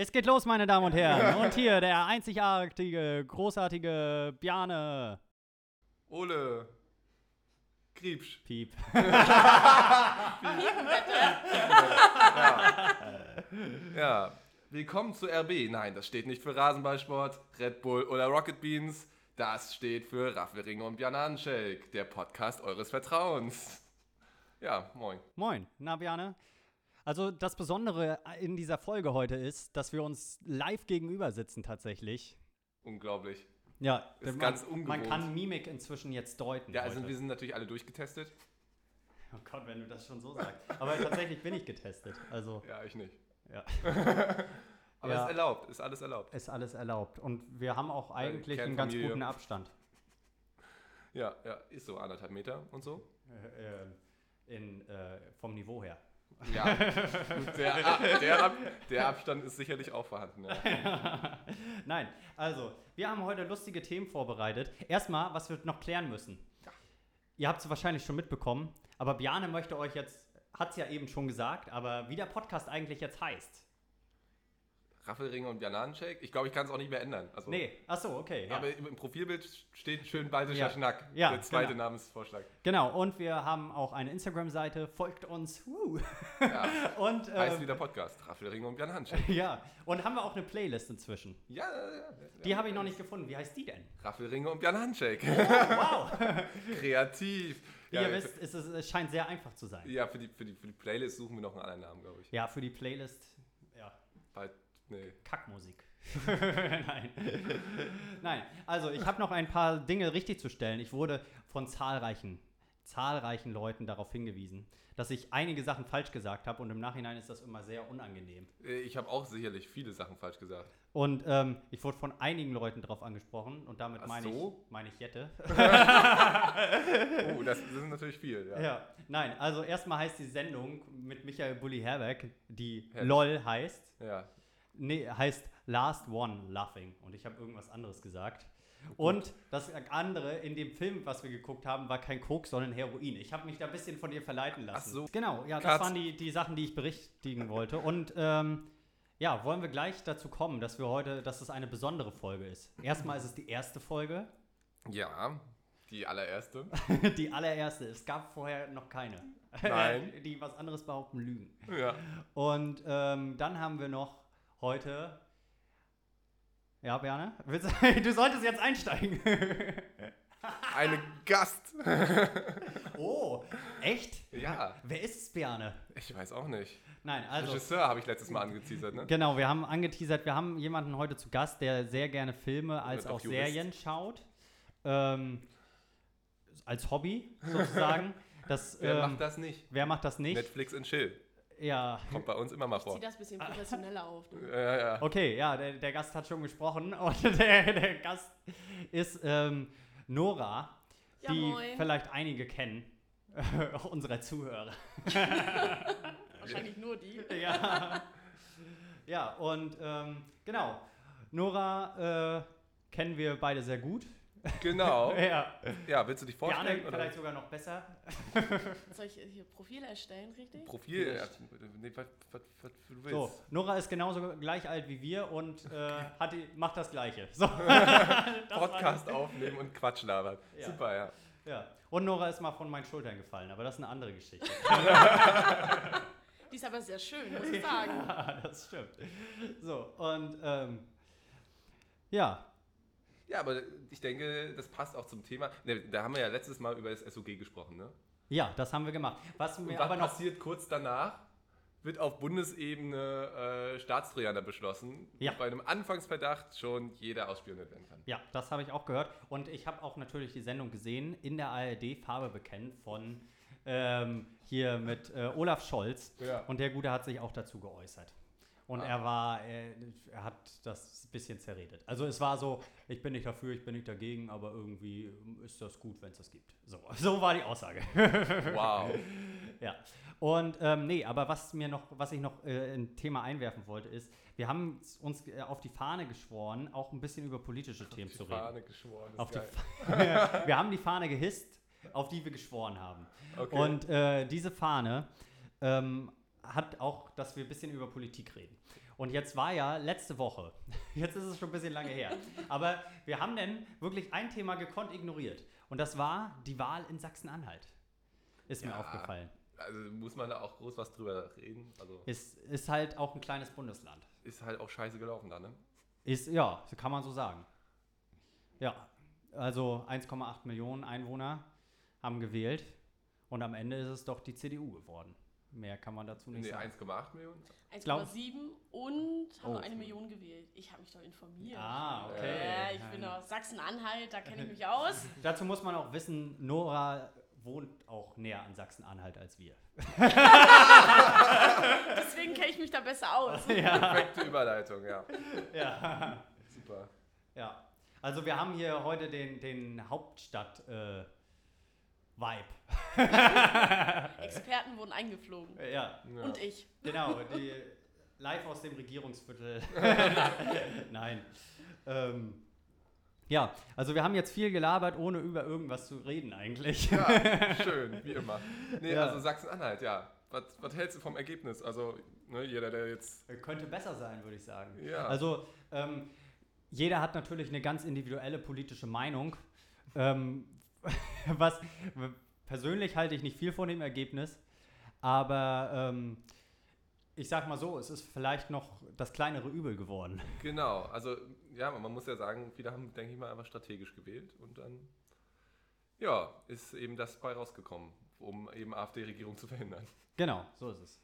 Es geht los, meine Damen und Herren. Und hier der einzigartige, großartige Bjarne. Ole. Kriebsch. Piep. Ja. Willkommen zu RB. Nein, das steht nicht für Rasenballsport, Red Bull oder Rocket Beans. Das steht für Raffelringe und Bjananenshake, der Podcast eures Vertrauens. Ja, moin. Moin. Na, Bjarne? Also, das Besondere in dieser Folge heute ist, dass wir uns live gegenüber sitzen tatsächlich. Unglaublich. Ja, Ist man, ganz Man ungewohnt. kann Mimik inzwischen jetzt deuten. Ja, also heute. wir sind natürlich alle durchgetestet. Oh Gott, wenn du das schon so sagst. Aber tatsächlich bin ich getestet. Also, Ja, ich nicht. ja. Aber Ja. ist erlaubt, ist alles erlaubt. Ist alles erlaubt. Und wir haben auch eigentlich einen ganz guten Abstand. Ja, ja, ist so anderthalb Meter und so. Äh, ähm, in, äh, vom Niveau her. Ja, der, Ab- der, Ab, der Abstand ist sicherlich auch vorhanden. Ja. Nein, also, wir haben heute lustige Themen vorbereitet. Erstmal, was wir noch klären müssen. Ihr habt es wahrscheinlich schon mitbekommen, aber Bjane möchte euch jetzt, hat es ja eben schon gesagt, aber wie der Podcast eigentlich jetzt heißt. Raffelringe und Bananenshake. Ich glaube, ich kann es auch nicht mehr ändern. Also, Nee, achso, okay. Ja. Aber im Profilbild steht schön baltischer Ja. Schnack. Ja, der zweite genau. Namensvorschlag. Genau, und wir haben auch eine Instagram-Seite, folgt uns. Ja, Und, heißt ähm, wieder Podcast. Raffelringe und Bananenshake. ja, und haben wir auch eine Playlist inzwischen. Ja, ja, ja. Die habe ich noch nicht gefunden. Wie heißt die denn? Raffelringe und Bananenshake. Wow! Kreativ. Wie ja, ihr wisst, ist es, es scheint sehr einfach zu sein. Ja, für die, für, die, für die Playlist suchen wir noch einen anderen Namen, glaube ich. Ja, für die Playlist, nee. Kackmusik. Nein. Nein, also ich habe noch ein paar Dinge richtig zu stellen. Ich wurde von zahlreichen, zahlreichen Leuten darauf hingewiesen, dass ich einige Sachen falsch gesagt habe und im Nachhinein ist das immer sehr unangenehm. Äh, Ich habe auch sicherlich viele Sachen falsch gesagt. Und ähm, ich wurde von einigen Leuten darauf angesprochen und damit Ach meine so? ich, meine ich Jette. Oh, das, das ist natürlich viel. Ja. Ja, nein, also erstmal heißt die Sendung mit Michael Bulli Herbeck, die Ja. LOL heißt, ja. Nee, heißt Last One Laughing und ich habe irgendwas anderes gesagt. Und das andere in dem Film, was wir geguckt haben, war kein Koks, sondern Heroin. Ich habe mich da ein bisschen von dir verleiten lassen. so. Genau, ja, das Katz. waren die, die Sachen, die ich berichtigen wollte. Und ähm, ja, wollen wir gleich dazu kommen, dass wir heute, dass es eine besondere Folge ist. Erstmal ist es die erste Folge, Ja, die allererste. die allererste. Es gab vorher noch keine. Nein. die was anderes behaupten, lügen. Ja. Und ähm, dann haben wir noch heute. Ja, Berne? Du, solltest jetzt einsteigen. Eine Gast. oh, echt? Ja. Wer ist es, Berne? Ich weiß auch nicht. Nein, also. Regisseur habe ich letztes Mal angeteasert, ne? Genau, wir haben angeteasert, wir haben jemanden heute zu Gast, der sehr gerne Filme als auch Jurist. Serien schaut. Ähm, als Hobby sozusagen. Das, Wer ähm, macht das nicht? Wer macht das nicht? Netflix and Chill. Ja, Kommt bei uns immer mal vor. Zieh das ein bisschen professioneller auf. Du. Ja, ja. Okay, ja, der, der Gast hat schon gesprochen und der, der Gast ist ähm, Nora, Ja, die moin. vielleicht einige kennen, unserer Zuhörer. Wahrscheinlich nur die. ja. ja, und ähm, genau, Nora äh, kennen wir beide sehr gut. Genau. Ja, Ja, willst du dich vorstellen? oder? vielleicht sogar noch besser. Soll ich hier Profil erstellen, richtig? Profil. Ja, nee, was, was, was du willst. So, Nora ist genauso gleich alt wie wir und äh, hat die, macht das Gleiche. So. Podcast aufnehmen und Quatsch labern. Ja. Super, ja. Ja. Und Nora ist mal von meinen Schultern gefallen, aber das ist eine andere Geschichte. Die ist aber sehr schön, muss ich sagen. Ja, das stimmt. So, und ähm, ja, Ja, aber ich denke, das passt auch zum Thema. Ne, da haben wir ja letztes Mal über das SOG gesprochen, ne? ja, das haben wir gemacht. Was mir aber noch. passiert kurz danach? Wird auf Bundesebene äh, Staatstrojaner beschlossen, Ja. bei einem Anfangsverdacht schon jeder ausspioniert werden kann. Ja, das habe ich auch gehört. Und ich habe auch natürlich die Sendung gesehen in der ARD Farbe bekennen von ähm, hier mit äh, Olaf Scholz. Ja. Und der Gute hat sich auch dazu geäußert. Und Ah. er war, äh, er hat das ein bisschen zerredet. Also es war so, ich bin nicht dafür, ich bin nicht dagegen, aber irgendwie ist das gut, wenn es das gibt. So, so war die Aussage. Wow. Ja. Und ähm, nee, aber was mir noch, was ich noch äh, ein Thema einwerfen wollte, ist, wir haben uns äh, auf die Fahne geschworen, auch ein bisschen über politische Themen die zu reden. Fahne geschworen. ist Auf die geil. Fa- wir haben die Fahne gehisst, auf die wir geschworen haben. Okay. Und äh, diese Fahne ähm, hat auch, dass wir ein bisschen über Politik reden. Und jetzt war ja letzte Woche, jetzt ist es schon ein bisschen lange her, aber wir haben denn wirklich ein Thema gekonnt ignoriert. Und das war die Wahl in Sachsen-Anhalt. Ist mir Ja. aufgefallen. Also muss man da auch groß was drüber reden. Also Ist, ist halt auch ein kleines Bundesland. ist halt auch scheiße gelaufen da, ne? Ist, ja, kann man so sagen. Ja, also 1,8 Millionen Einwohner haben gewählt und am Ende ist es doch die CDU geworden. Mehr kann man dazu nicht Nee, sagen. 1,8 Millionen? 1,7 und haben Oh. eine Million gewählt. Ich habe mich doch informiert. Ah, okay. Ja, ich bin aus Sachsen-Anhalt, da kenne ich mich aus. Dazu muss man auch wissen, Nora wohnt auch näher an Sachsen-Anhalt als wir. Deswegen kenne ich mich da besser aus. Perfekte Überleitung, ja. Ja. Super. ja. Also wir haben hier heute den, den Hauptstadt-Vibe. Experten wurden eingeflogen. ja, Ja. Und ich. genau. Die live aus dem Regierungsviertel. Nein. Ähm, ja, also wir haben jetzt viel gelabert, ohne über irgendwas zu reden eigentlich. Ja, schön, wie immer. Nee, Ja. also Sachsen-Anhalt, ja. Was, was hältst du vom Ergebnis? Also, ne, jeder, der jetzt. Könnte besser sein, würde ich sagen. Ja. Also, ähm, jeder hat natürlich eine ganz individuelle politische Meinung. Ähm, was persönlich halte ich nicht viel von dem Ergebnis, aber ähm, ich sag mal so, es ist vielleicht noch das kleinere Übel geworden. Genau, also, ja, man muss ja sagen, viele haben, denke ich mal, einfach strategisch gewählt und dann, ja, ist eben das bei rausgekommen, um eben AfD-Regierung zu verhindern. Genau, so ist es.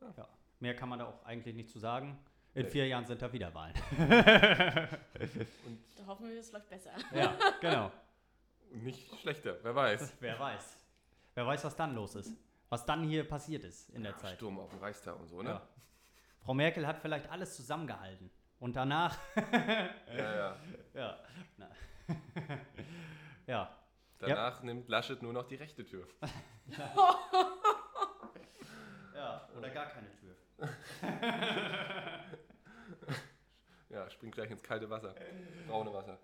Ja. Ja. Mehr kann man da auch eigentlich nicht zu sagen. In Nee. vier Jahren sind da wieder Wahlen. Da hoffen wir, es läuft besser. ja, genau. Nicht schlechter, wer weiß. Wer weiß. Wer weiß, was dann los ist. Was dann hier passiert ist in der Zeit. Sturm auf dem Reichstag und so, ne? Ja. Frau Merkel hat vielleicht alles zusammengehalten. Und danach, Ja, ja. ja. Ja. Danach nimmt Laschet nur noch die rechte Tür. Ja, oder gar keine Tür. Ja, springt gleich ins kalte Wasser. Braune Wasser.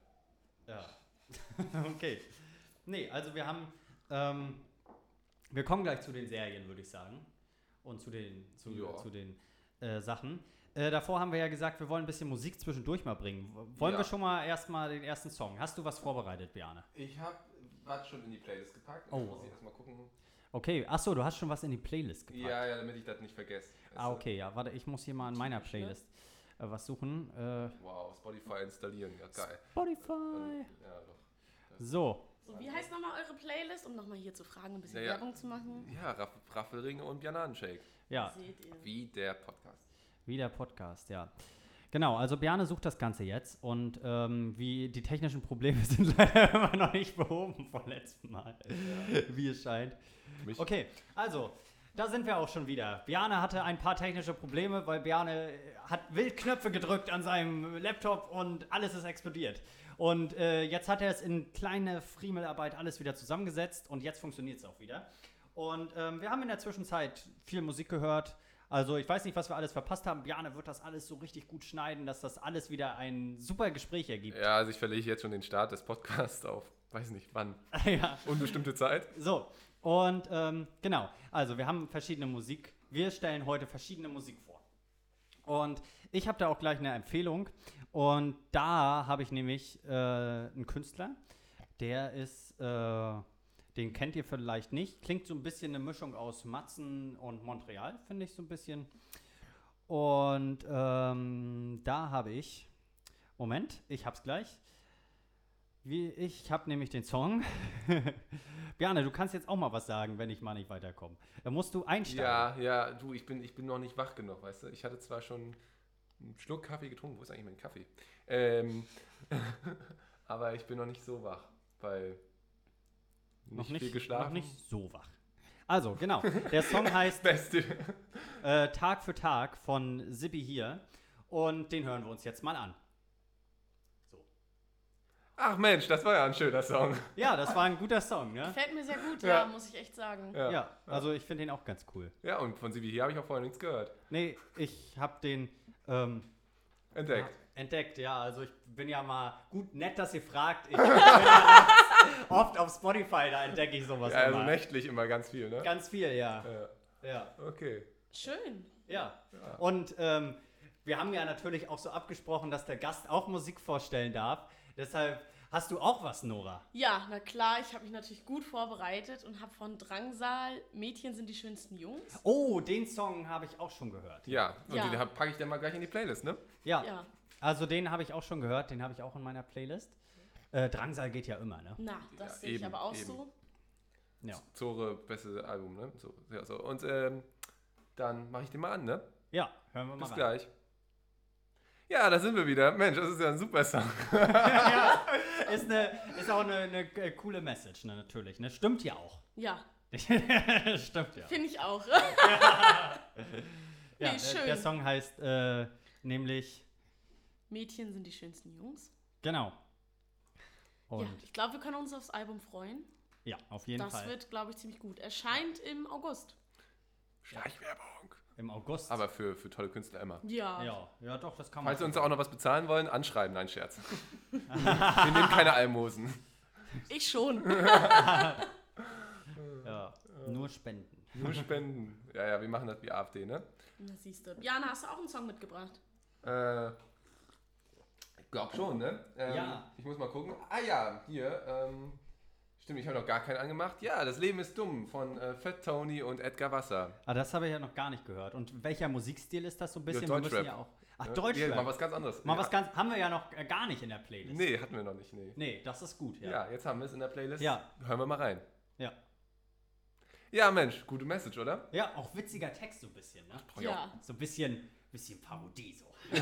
Ja. okay. Nee, also wir haben, ähm, wir kommen gleich zu den Serien, würde ich sagen. Und zu den, zu, Ja. zu den äh, Sachen. Äh, davor haben wir ja gesagt, wir wollen ein bisschen Musik zwischendurch mal bringen. Wollen Ja. wir schon mal erstmal den ersten Song? Hast du was vorbereitet, Biane? Ich habe was schon in die Playlist gepackt. Oh. muss ich erstmal gucken. Okay, achso, du hast schon was in die Playlist gepackt. Ja, ja, damit ich das nicht vergesse. Ah, okay, ja, warte, ich muss hier mal in meiner ne? Playlist äh, was suchen. Äh, Wow, Spotify installieren, ja geil. Spotify. Ähm, Ja, doch. So, So, wie heißt nochmal eure Playlist, um nochmal hier zu fragen, ein bisschen Ja, ja. Werbung zu machen? Ja, Raff Raffelringe und Bananenshake. ja, Seht ihr. Wie der Podcast. wie der Podcast, ja. Genau, also Bjarne sucht das Ganze jetzt und ähm, wie die technischen Probleme sind leider immer noch nicht behoben vom letzten Mal, wie es scheint. Mich, Okay, also, da sind wir auch schon wieder. Bjarne hatte ein paar technische Probleme, weil Bjarne hat wild Knöpfe gedrückt an seinem Laptop und alles ist explodiert. Und äh, jetzt hat er es in kleine Friemelarbeit alles wieder zusammengesetzt und jetzt funktioniert es auch wieder. Und ähm, wir haben in der Zwischenzeit viel Musik gehört. Also ich weiß nicht, was wir alles verpasst haben. Bjarne wird das alles so richtig gut schneiden, dass das alles wieder ein super Gespräch ergibt. Ja, also ich verlege jetzt schon den Start des Podcasts auf, weiß nicht wann, ja. unbestimmte Zeit. So, und ähm, genau, also wir haben verschiedene Musik. Wir stellen heute verschiedene Musik vor. Und ich habe da auch gleich eine Empfehlung. Und da habe ich nämlich äh, einen Künstler, der ist, äh, den kennt ihr vielleicht nicht. Klingt so ein bisschen eine Mischung aus Matzen und Montreal, finde ich so ein bisschen. Und ähm, da habe ich, Moment, ich hab's gleich. Wie, ich habe nämlich den Song. Bjarne, du kannst jetzt auch mal was sagen, wenn ich mal nicht weiterkomme. Da musst du einsteigen. Ja, ja, du, ich bin, ich bin noch nicht wach genug, weißt du. Ich hatte zwar schon einen Schluck Kaffee getrunken, wo ist eigentlich mein Kaffee? Ähm, aber ich bin noch nicht so wach, weil noch nicht, nicht, viel geschlafen. noch nicht so wach. Also, genau. Der Song heißt Beste. äh, Tag für Tag von Sippi hier. Und den hören wir uns jetzt mal an. Ach Mensch, das war ja ein schöner Song. Ja, das war ein guter Song, ne? Gefällt mir sehr gut, Ja. ja, muss ich echt sagen. Ja, Ja, also ich finde den auch ganz cool. ja und von Sibi hier habe ich auch vorher nichts gehört. Nee, ich habe den ähm, Entdeckt. entdeckt, ja. Also ich bin ja mal gut nett, dass ihr fragt. Ich bin ja oft auf Spotify, da entdecke ich sowas Ja, also immer. nächtlich immer ganz viel, ne? Ganz viel, ja. Ja, Ja. okay. Schön. Ja. Ja. Und ähm, wir haben ja natürlich auch so abgesprochen, dass der Gast auch Musik vorstellen darf. Deshalb hast du auch was, Nora. Ja, na klar, ich habe mich natürlich gut vorbereitet und habe von Drangsal Mädchen sind die schönsten Jungs. Oh, den Song habe ich auch schon gehört. Ja, und Ja. den packe ich dann mal gleich in die Playlist, ne? Ja, Ja, also den habe ich auch schon gehört, den habe ich auch in meiner Playlist. Äh, Drangsal geht ja immer, ne? na, das Ja, sehe ich aber auch eben. so. Ja. Zore, beste Album, ne? So, ja, so. Und ähm, dann mache ich den mal an, ne? Ja, hören wir mal Bis rein. gleich. Ja, da sind wir wieder. Mensch, das ist ja ein super Song. ja, ist, eine, ist auch eine, eine äh, coole Message, ne, natürlich. Ne? Stimmt ja auch. Ja, Stimmt ja. finde ich auch. ja Nee, der, schön. der Song heißt äh, nämlich, Mädchen sind die schönsten Jungs. genau. Und ja, ich glaube, wir können uns aufs Album freuen. ja, auf jeden das Fall. wird, glaube ich, ziemlich gut. Erscheint im August. Schleichwerbung. Im August. Aber für, für tolle Künstler immer. Ja. ja, ja, doch, das kann man. Falls Sie uns auch noch was bezahlen wollen, anschreiben. Nein, Scherz. wir nehmen keine Almosen. Ich schon. ja, nur Spenden. Nur Spenden. Ja, ja, wir machen das wie AfD, ne? Na, siehst du. Jana, hast du auch einen Song mitgebracht? Äh, ich glaube schon, ne? Ähm, Ja. Ich muss mal gucken. Ah ja, hier. Ähm, stimmt, ich habe noch gar keinen angemacht. Ja, Das Leben ist dumm von äh, Fat Tony und Edgar Wasser. Ah, das habe ich ja noch gar nicht gehört. Und welcher Musikstil ist das so ein bisschen? Wir Deutschrap. müssen ja auch. Ach? Deutschrap. Ja, mal was ganz anderes. Mal ja. was ganz. Haben wir ja noch äh, gar nicht in der Playlist. Nee, hatten wir noch nicht, nee. Nee, das ist gut, Ja, ja. jetzt haben wir es in der Playlist. Ja. Hören wir mal rein. Ja, Ja, Mensch, gute Message, oder? ja auch witziger Text so ein bisschen, ne? Ja. So ein bisschen, bisschen Parodie so.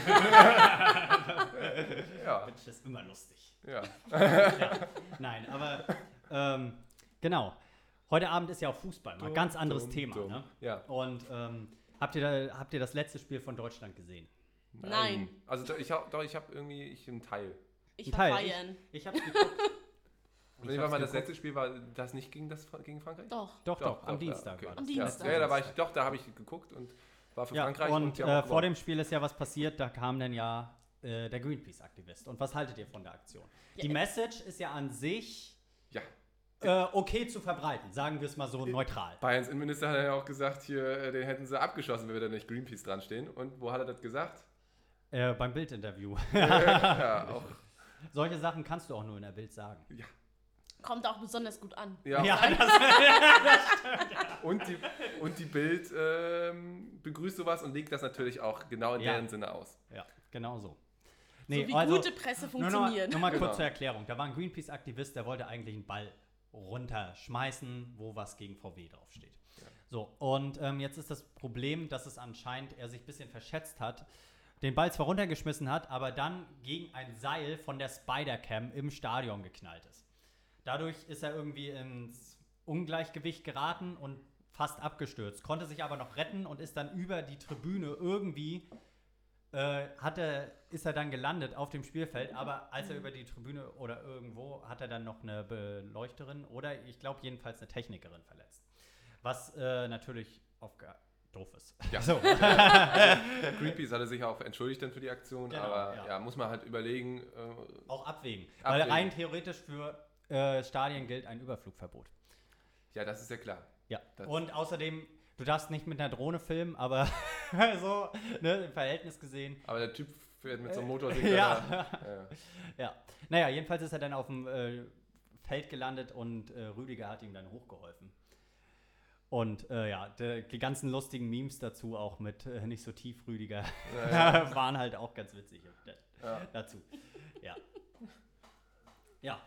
Ja. Das ist immer lustig. Ja. Nein, aber ähm, genau. Heute Abend ist ja auch Fußball, mal Dumm, ganz anderes dumm, Thema, dumm. ne? Ja. Und ähm, habt, ihr da, habt ihr das letzte Spiel von Deutschland gesehen? Nein. Also doch, ich habe doch, ich habe irgendwie ich einen Teil. Ich war Teil. Bayern. Ich hab's geguckt. Nee, Ich war mal das letzte Spiel war das nicht gegen das gegen Frankreich? Doch. Doch, doch, am ja, Dienstag okay. war das. Am Ja, Dienstag. Ja, ja, da war ich, doch, da habe ich geguckt und war für Ja, Frankreich und haben äh, vor dem Spiel ist ja was passiert, da kam dann ja äh, der Greenpeace-Aktivist. Und was haltet ihr von der Aktion? Ja, Die äh, Message ist ja an sich Ja. äh, okay zu verbreiten, sagen wir es mal so neutral. Bayerns Innenminister hat ja auch gesagt, hier, äh, den hätten sie abgeschossen, wenn wir da nicht Greenpeace dran stehen. Und wo hat er das gesagt? Äh, beim Bildinterview. ja, auch. Solche Sachen kannst du auch nur in der Bild sagen. Kommt auch besonders gut an. Ja, das, Und die, und die Bild ähm, begrüßt sowas und legt das natürlich auch genau in Ja. deren Sinne aus. ja genau so. so wie gute Presse noch funktioniert. nur mal kurz Genau. zur Erklärung. Da war ein Greenpeace-Aktivist, der wollte eigentlich einen Ball runterschmeißen, wo was gegen VW draufsteht. So, und ähm, jetzt ist das Problem, dass es anscheinend er sich ein bisschen verschätzt hat, den Ball zwar runtergeschmissen hat, aber dann gegen ein Seil von der Spider-Cam im Stadion geknallt ist. Dadurch ist er irgendwie ins Ungleichgewicht geraten und fast abgestürzt, konnte sich aber noch retten und ist dann über die Tribüne irgendwie äh, hat er, ist er dann gelandet auf dem Spielfeld, aber als er über die Tribüne oder irgendwo hat er dann noch eine Beleuchterin oder ich glaube jedenfalls eine Technikerin verletzt. Was äh, natürlich auf doof ist. Ja. So. Greenpeace hatte sich auch entschuldigt dann für die Aktion, Genau, aber ja. ja. muss man halt überlegen. Äh, Auch abwägen. Weil Abwägen. rein theoretisch für äh, Stadien gilt ein Überflugverbot. ja, das ist ja klar. Ja. Das- Und außerdem, du darfst nicht mit einer Drohne filmen, aber so, ne, im Verhältnis gesehen. Aber der Typ fährt mit so einem Motorsinger. Ja. da. Ja. Ja. Naja, jedenfalls ist er dann auf dem äh, Feld gelandet und äh, Rüdiger hat ihm dann hochgeholfen. Und äh, ja, de, die ganzen lustigen Memes dazu, auch mit äh, nicht so tief Rüdiger, Ja, waren halt auch ganz witzig Ja. dazu. Ja. Ja.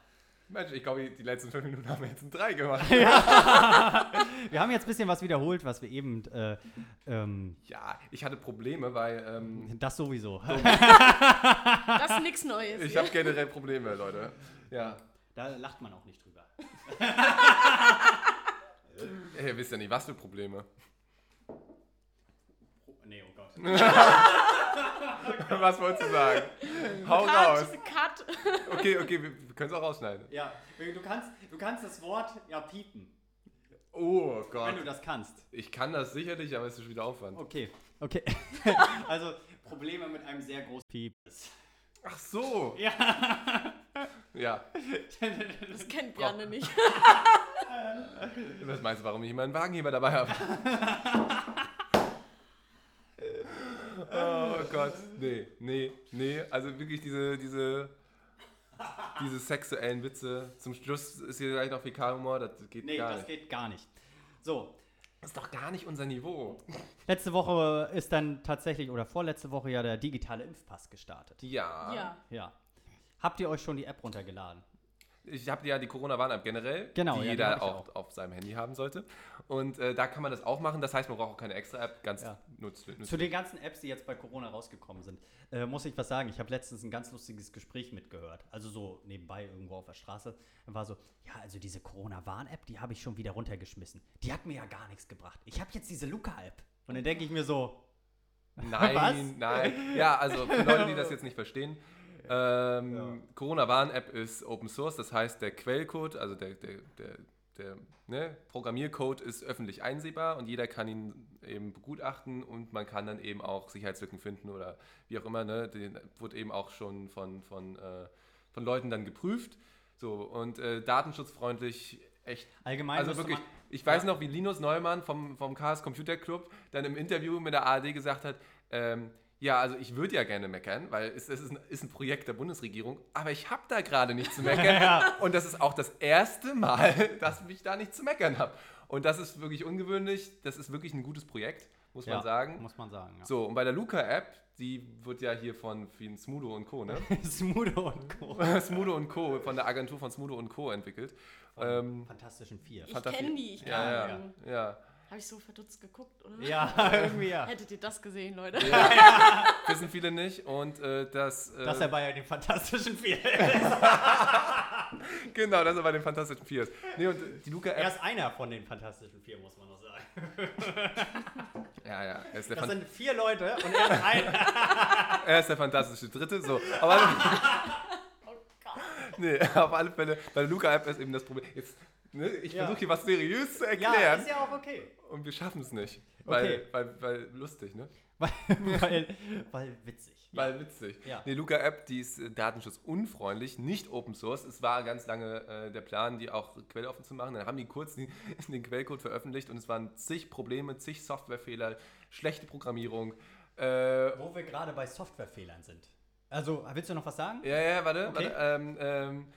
Mensch, ich glaube, die letzten fünf Minuten haben wir jetzt ein 3 gemacht. Wir haben jetzt ein bisschen was wiederholt, was wir eben, äh, ähm, Ja, ich hatte Probleme, weil ähm, das sowieso. Das ist nichts Neues. ich habe generell Probleme, Leute. Ja. Da lacht man auch nicht drüber. Ihr wisst ja nicht, was für Probleme. Nee, oh Gott. was wolltest du sagen? Hau raus. Cut, Cut. Okay, okay, wir, wir können es auch rausschneiden. Ja, du kannst, du kannst das Wort ja piepen, Oh wenn Gott. du das kannst. Ich kann das sicherlich, aber es ist wieder Aufwand. Okay, okay. also Probleme mit einem sehr großen Piep. Ach so. Ja. Ja. Das kennt Bjarne nicht. Was meinst du, warum ich immer einen Wagenheber dabei habe? Oh Gott. Nee, nee, nee. Also wirklich diese, diese, diese sexuellen Witze. Zum Schluss ist hier gleich noch Fäkalhumor, das geht Nee, gar das nicht. geht gar nicht. So, Das ist doch gar nicht unser Niveau. letzte Woche ist dann tatsächlich, oder vorletzte Woche ja der digitale Impfpass gestartet. Ja. Ja. Ja. Habt ihr euch schon die App runtergeladen? Ich habe ja die Corona-Warn-App generell, Genau, die ja, die jeder hab ich auch, auf seinem Handy haben sollte. Und äh, da kann man das auch machen. Das heißt, man braucht auch keine extra App. Ganz Ja. nutz, nutz, Zu den ganzen Apps, die jetzt bei Corona rausgekommen sind, äh, muss ich was sagen. Ich habe letztens ein ganz lustiges Gespräch mitgehört. Also so nebenbei irgendwo auf der Straße. Dann war so, ja, also diese Corona-Warn-App, die habe ich schon wieder runtergeschmissen. Die hat mir ja gar nichts gebracht. Ich habe jetzt diese Luca-App. Und dann denke ich mir so, Nein, Was? nein. Ja, also für Leute, die das jetzt nicht verstehen. Ähm, Corona-Warn-App ist Open Source, das heißt, der Quellcode, also der, der, der, der ne, Programmiercode ist öffentlich einsehbar und jeder kann ihn eben begutachten und man kann dann eben auch Sicherheitslücken finden oder wie auch immer. Ne, den wurde eben auch schon von, von, äh, von Leuten dann geprüft. So, und äh, datenschutzfreundlich echt allgemein also wirklich, man- ich weiß Ja. noch, wie Linus Neumann vom, vom Chaos Computer Club dann im Interview mit der ARD gesagt hat, ähm, ja, also ich würde ja gerne meckern, weil es, es ist, ein, ist ein Projekt der Bundesregierung, aber ich habe da gerade nicht zu meckern. Ja. Und das ist auch das erste Mal, dass ich da nicht zu meckern habe. Und das ist wirklich ungewöhnlich. Das ist wirklich ein gutes Projekt, muss ja, man sagen. Muss man sagen, ja. So, und bei der Luca-App, die wird ja hier von, Smudo und Co., ne? Smudo und Co. Smudo und Co., von der Agentur von Smudo und Co. entwickelt. Ähm, Fantastischen Vier. Ich kenne die, ich ja, kenn ja, die. ja. Habe ich so verdutzt geguckt, oder? Ja, irgendwie ja. Hättet ihr das gesehen, Leute? Wissen viele nicht. Und äh, das. Äh, Dass er bei den Fantastischen Vier genau, das ist bei den Fantastischen Vier. Nee, und die Er Luca-App. ist einer von den Fantastischen Vier, muss man noch sagen. Ja, ja. Er ist, der Das Fan- sind vier Leute und er ist einer. er ist der fantastische Dritte. So. Aber. Oh Gott. nee, auf alle Fälle. Bei der Luca-App ist eben das Problem. Jetzt, ne, ich Ja. versuche hier was seriös zu Ja, erklären. ist ja auch okay. Und wir schaffen es nicht. Weil, Okay. weil, weil lustig, ne? Weil, weil, weil witzig. Weil witzig. Ja. Die Luca-App, die ist äh, datenschutzunfreundlich, nicht Open Source. Es war ganz lange äh, der Plan, die auch quelloffen zu machen. Dann haben die kurz den, den Quellcode veröffentlicht und es waren zig Probleme, zig Softwarefehler, schlechte Programmierung. Äh, Wo wir gerade bei Softwarefehlern sind. Also, willst du noch was sagen? ja, ja, warte, Okay. warte. Ähm, ähm,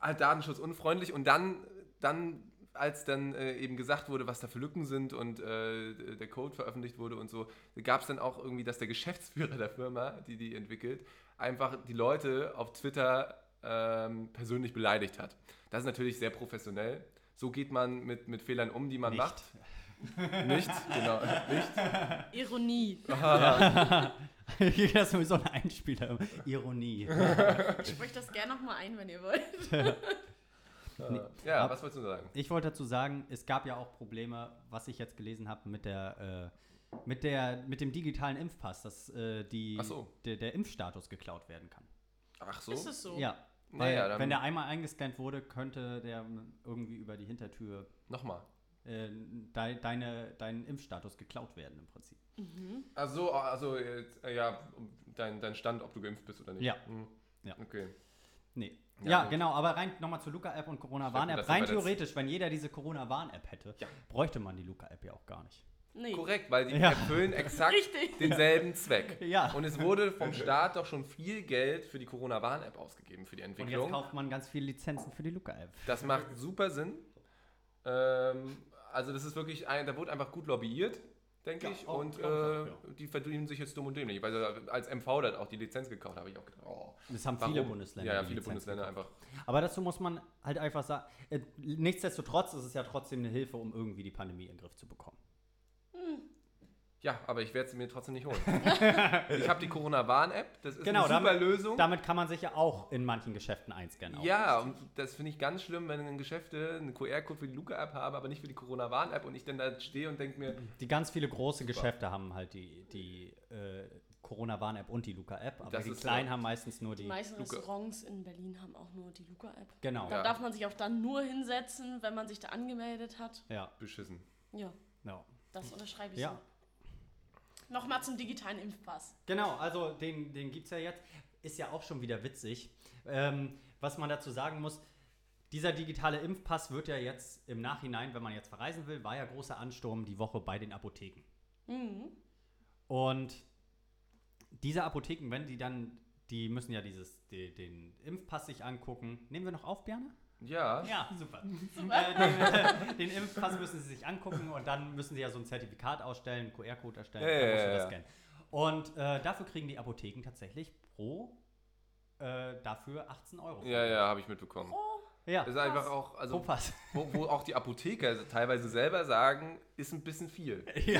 halt datenschutzunfreundlich und dann, dann als dann äh, eben gesagt wurde, was da für Lücken sind und äh, der Code veröffentlicht wurde und so, gab es dann auch irgendwie, dass der Geschäftsführer der Firma, die die entwickelt, einfach die Leute auf Twitter ähm, persönlich beleidigt hat. Das ist natürlich sehr professionell. So geht man mit, mit Fehlern um, die man Nicht. macht. Nicht, genau. Nicht. Ironie. das ist sowieso ein Einspieler. Ironie. Ich spreche das gerne nochmal ein, wenn ihr wollt. Äh, ja, Ab- was wolltest du sagen? Ich wollte dazu sagen, es gab ja auch Probleme, was ich jetzt gelesen habe, mit der, äh, mit der, mit dem digitalen Impfpass, dass äh, die, Ach so. der, der Impfstatus geklaut werden kann. Ach so? Ist es so? Ja. Weil, Naja, wenn der einmal eingescannt wurde, könnte der irgendwie über die Hintertür nochmal. äh, dei- deine, dein Impfstatus geklaut werden im Prinzip. Also, also jetzt, äh, ja, dein, dein Stand, ob du geimpft bist oder nicht. Ja. Hm. Ja. Okay. Nee. Ja, Ja, gut. genau, aber rein nochmal zur Luca-App und Corona-Warn-App. Rein theoretisch, wenn jeder diese Corona-Warn-App hätte, Ja. bräuchte man die Luca-App ja auch gar nicht. Nee. Korrekt, weil die Ja. erfüllen exakt Richtig. denselben Zweck. Ja. Und es wurde vom Staat doch schon viel Geld für die Corona-Warn-App ausgegeben, für die Und jetzt Entwicklung. kauft man ganz viele Lizenzen für die Luca-App. Das macht super Sinn. Ähm, also das ist wirklich, ein, da wurde einfach gut lobbyiert, denke Ja, ich. auch, Und ich äh, auch, die verdienen sich jetzt dumm und dämlich. Weil als MV dann auch die Lizenz gekauft habe, ich auch gedacht, oh, Das haben warum? viele Bundesländer. Ja, ja viele Lizenz Bundesländer gekauft. einfach. Aber dazu muss man halt einfach sagen, äh, nichtsdestotrotz ist es ja trotzdem eine Hilfe, um irgendwie die Pandemie in den Griff zu bekommen. Ja, aber ich werde sie mir trotzdem nicht holen. ich habe die Corona-Warn-App, das ist Genau, eine super damit- Lösung. Damit kann man sich ja auch in manchen Geschäften einscannen. Ja, und das finde ich ganz schlimm, wenn in Geschäfte einen QR-Code für die Luca-App habe, aber nicht für die Corona-Warn-App und ich dann da stehe und denke mir, Die ganz viele große Super. Geschäfte haben halt die, die äh, Corona-Warn-App und die Luca-App, aber Das die kleinen ja- haben meistens nur Die die. meisten Luca. Restaurants in Berlin haben auch nur die Luca-App. Genau. Da Ja. darf man sich auch dann nur hinsetzen, wenn man sich da angemeldet hat. Ja. beschissen. Ja, ja. das unterschreibe ich Ja. so. Nochmal zum digitalen Impfpass. Genau, also den, den gibt es ja jetzt. Ist ja auch schon wieder witzig. Ähm, was man dazu sagen muss, dieser digitale Impfpass wird ja jetzt im Nachhinein, wenn man jetzt verreisen will, war ja großer Ansturm die Woche bei den Apotheken. Mhm. Und diese Apotheken, wenn die dann, die müssen ja dieses, die, den Impfpass sich angucken. Nehmen wir noch auf, Björn? Ja. Ja, super. Äh, den, den Impfpass müssen sie sich angucken und dann müssen sie ja so ein Zertifikat ausstellen, einen QR-Code erstellen, Ja, dann ja, musst du ja, das ja. scannen. Und äh, dafür kriegen die Apotheken tatsächlich pro äh, dafür 18 Euro. Ja, ja, habe ich mitbekommen. Oh, Ja, Das ist einfach auch, pro also Pass. wo, wo auch die Apotheker teilweise selber sagen, ist ein bisschen viel.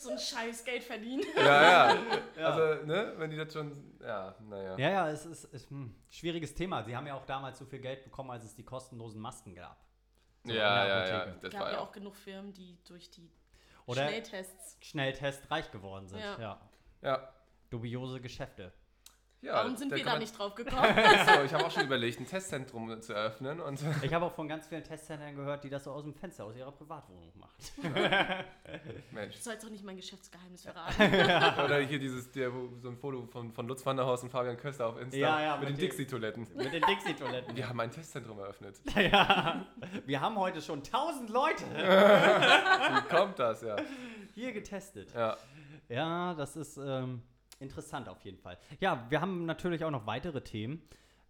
so ein scheiß Geld verdienen. Ja, ja. Ja. Also, ne, wenn die das schon, ja, naja. Ja, ja, es ist, ist ein schwieriges Thema. Sie haben ja auch damals so viel Geld bekommen, als es die kostenlosen Masken gab. So ja, ja, ja, das gab ja auch genug Firmen, die durch die Oder Schnelltests. Schnelltest reich geworden sind. Ja. Ja. Ja. Dubiose Geschäfte. Ja Warum sind wir da nicht drauf gekommen? So, ich habe auch schon überlegt, ein Testzentrum zu eröffnen und Ich habe auch von ganz vielen Testzentren gehört, die das so aus dem Fenster aus ihrer Privatwohnung macht. Mensch. Du sollst doch nicht mein Geschäftsgeheimnis verraten. Oder hier dieses, der, so ein Foto von, von Lutz Wanderhaus und Fabian Köster auf Insta Ja, ja, mit den mit den- Dixie-Toiletten. Mit den Dixie-Toiletten. Wir haben ein Testzentrum eröffnet. ja. Wir haben heute schon 1000 Leute Wie kommt das, ja? hier getestet. Ja, Ja, das ist ähm, interessant auf jeden Fall. Ja, wir haben natürlich auch noch weitere Themen,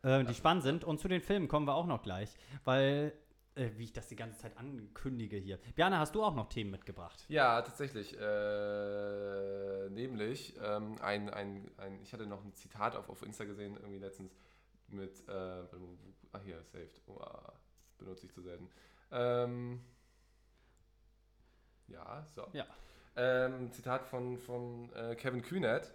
äh, die spannend sind. Und zu den Filmen kommen wir auch noch gleich, weil, äh, wie ich das die ganze Zeit ankündige hier. Björn, hast du auch noch Themen mitgebracht? ja tatsächlich. Äh, nämlich, ähm, ein, ein, ein, ich hatte noch ein Zitat auf, auf Insta gesehen, irgendwie letztens mit, äh, ah hier, saved. Oh, ah, benutze ich zu selten. Ähm, ja, so. Ja. Ähm, Zitat von, von äh, Kevin Kühnert.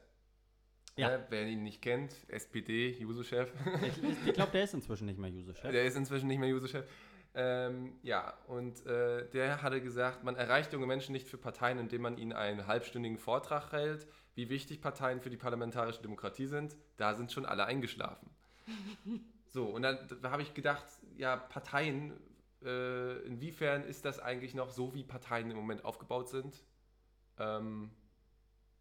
Ja. Äh, wer ihn nicht kennt, SPD, Juso-Chef. Ich, ich glaube, der ist inzwischen nicht mehr User-Chef. Der ist inzwischen nicht mehr Juso-Chef. Ähm, ja, und äh, der hatte gesagt, man erreicht junge Menschen nicht für Parteien, indem man ihnen einen halbstündigen Vortrag hält, wie wichtig Parteien für die parlamentarische Demokratie sind. Da sind schon alle eingeschlafen. So, und dann da habe ich gedacht, ja, Parteien, äh, inwiefern ist das eigentlich noch so, wie Parteien im Moment aufgebaut sind? Ähm,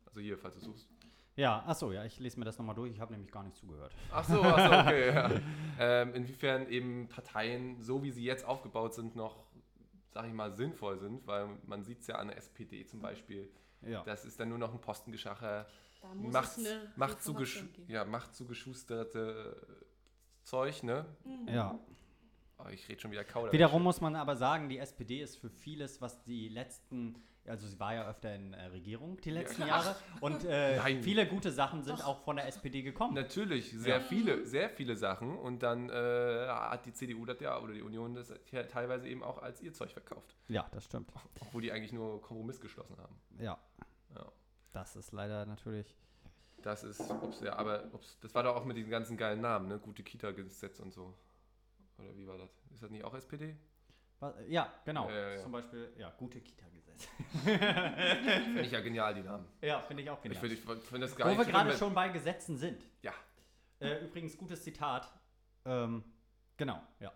also hier, falls du suchst. Ja, achso, ja, ich lese mir das nochmal durch. Ich habe nämlich gar nicht zugehört. Ach so, ach so okay. ja. ähm, inwiefern eben Parteien, so wie sie jetzt aufgebaut sind, noch, sag ich mal, sinnvoll sind, weil man sieht es ja an der SPD zum Beispiel. Ja. Das ist dann nur noch ein Postengeschacher, Da muss macht, es eine macht, zugesch ja, macht zugeschusterte Zeug, ne? ja. Oh, ich rede schon wieder Kauder. Wiederum muss man aber sagen, die SPD ist für vieles, was die letzten, also sie war ja öfter in äh, Regierung die letzten Jahre und äh, viele gute Sachen sind Doch. auch von der SPD gekommen. Natürlich, sehr Ja. viele, sehr viele Sachen. Und dann äh, hat die CDU das ja, oder die Union das ja teilweise eben auch als ihr Zeug verkauft. Ja, das stimmt. Obwohl die eigentlich nur Kompromiss geschlossen haben. Ja. Ja. Das ist leider natürlich. Das ist, ob's, ja, aber ob's, das war doch auch mit diesen ganzen geilen Namen, ne? Gute Kita-Gesetz und so. Oder wie war das? Ist das nicht auch SPD? Was, ja, genau. Ja, ja, ja. Zum Beispiel, ja, gute Kita-Gesetz. Finde ich ja genial, die Namen. ja, finde ich auch Ich genial. finde ich find das Wo wir gerade schon bei Gesetzen sind. Ja. Äh, übrigens, gutes Zitat. Ähm, genau, ja.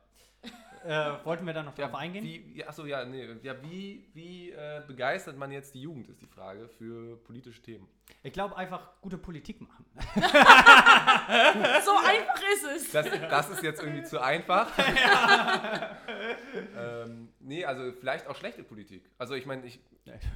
äh, wollten wir da noch drauf eingehen? Wie, ja, achso, ja, nee. Ja, wie, wie äh, begeistert man jetzt die Jugend, ist die Frage, für politische Themen. Ich glaube einfach gute Politik machen. So einfach ist es. Das, das ist jetzt irgendwie zu einfach. ähm, nee, also vielleicht auch schlechte Politik. Also ich meine, ich,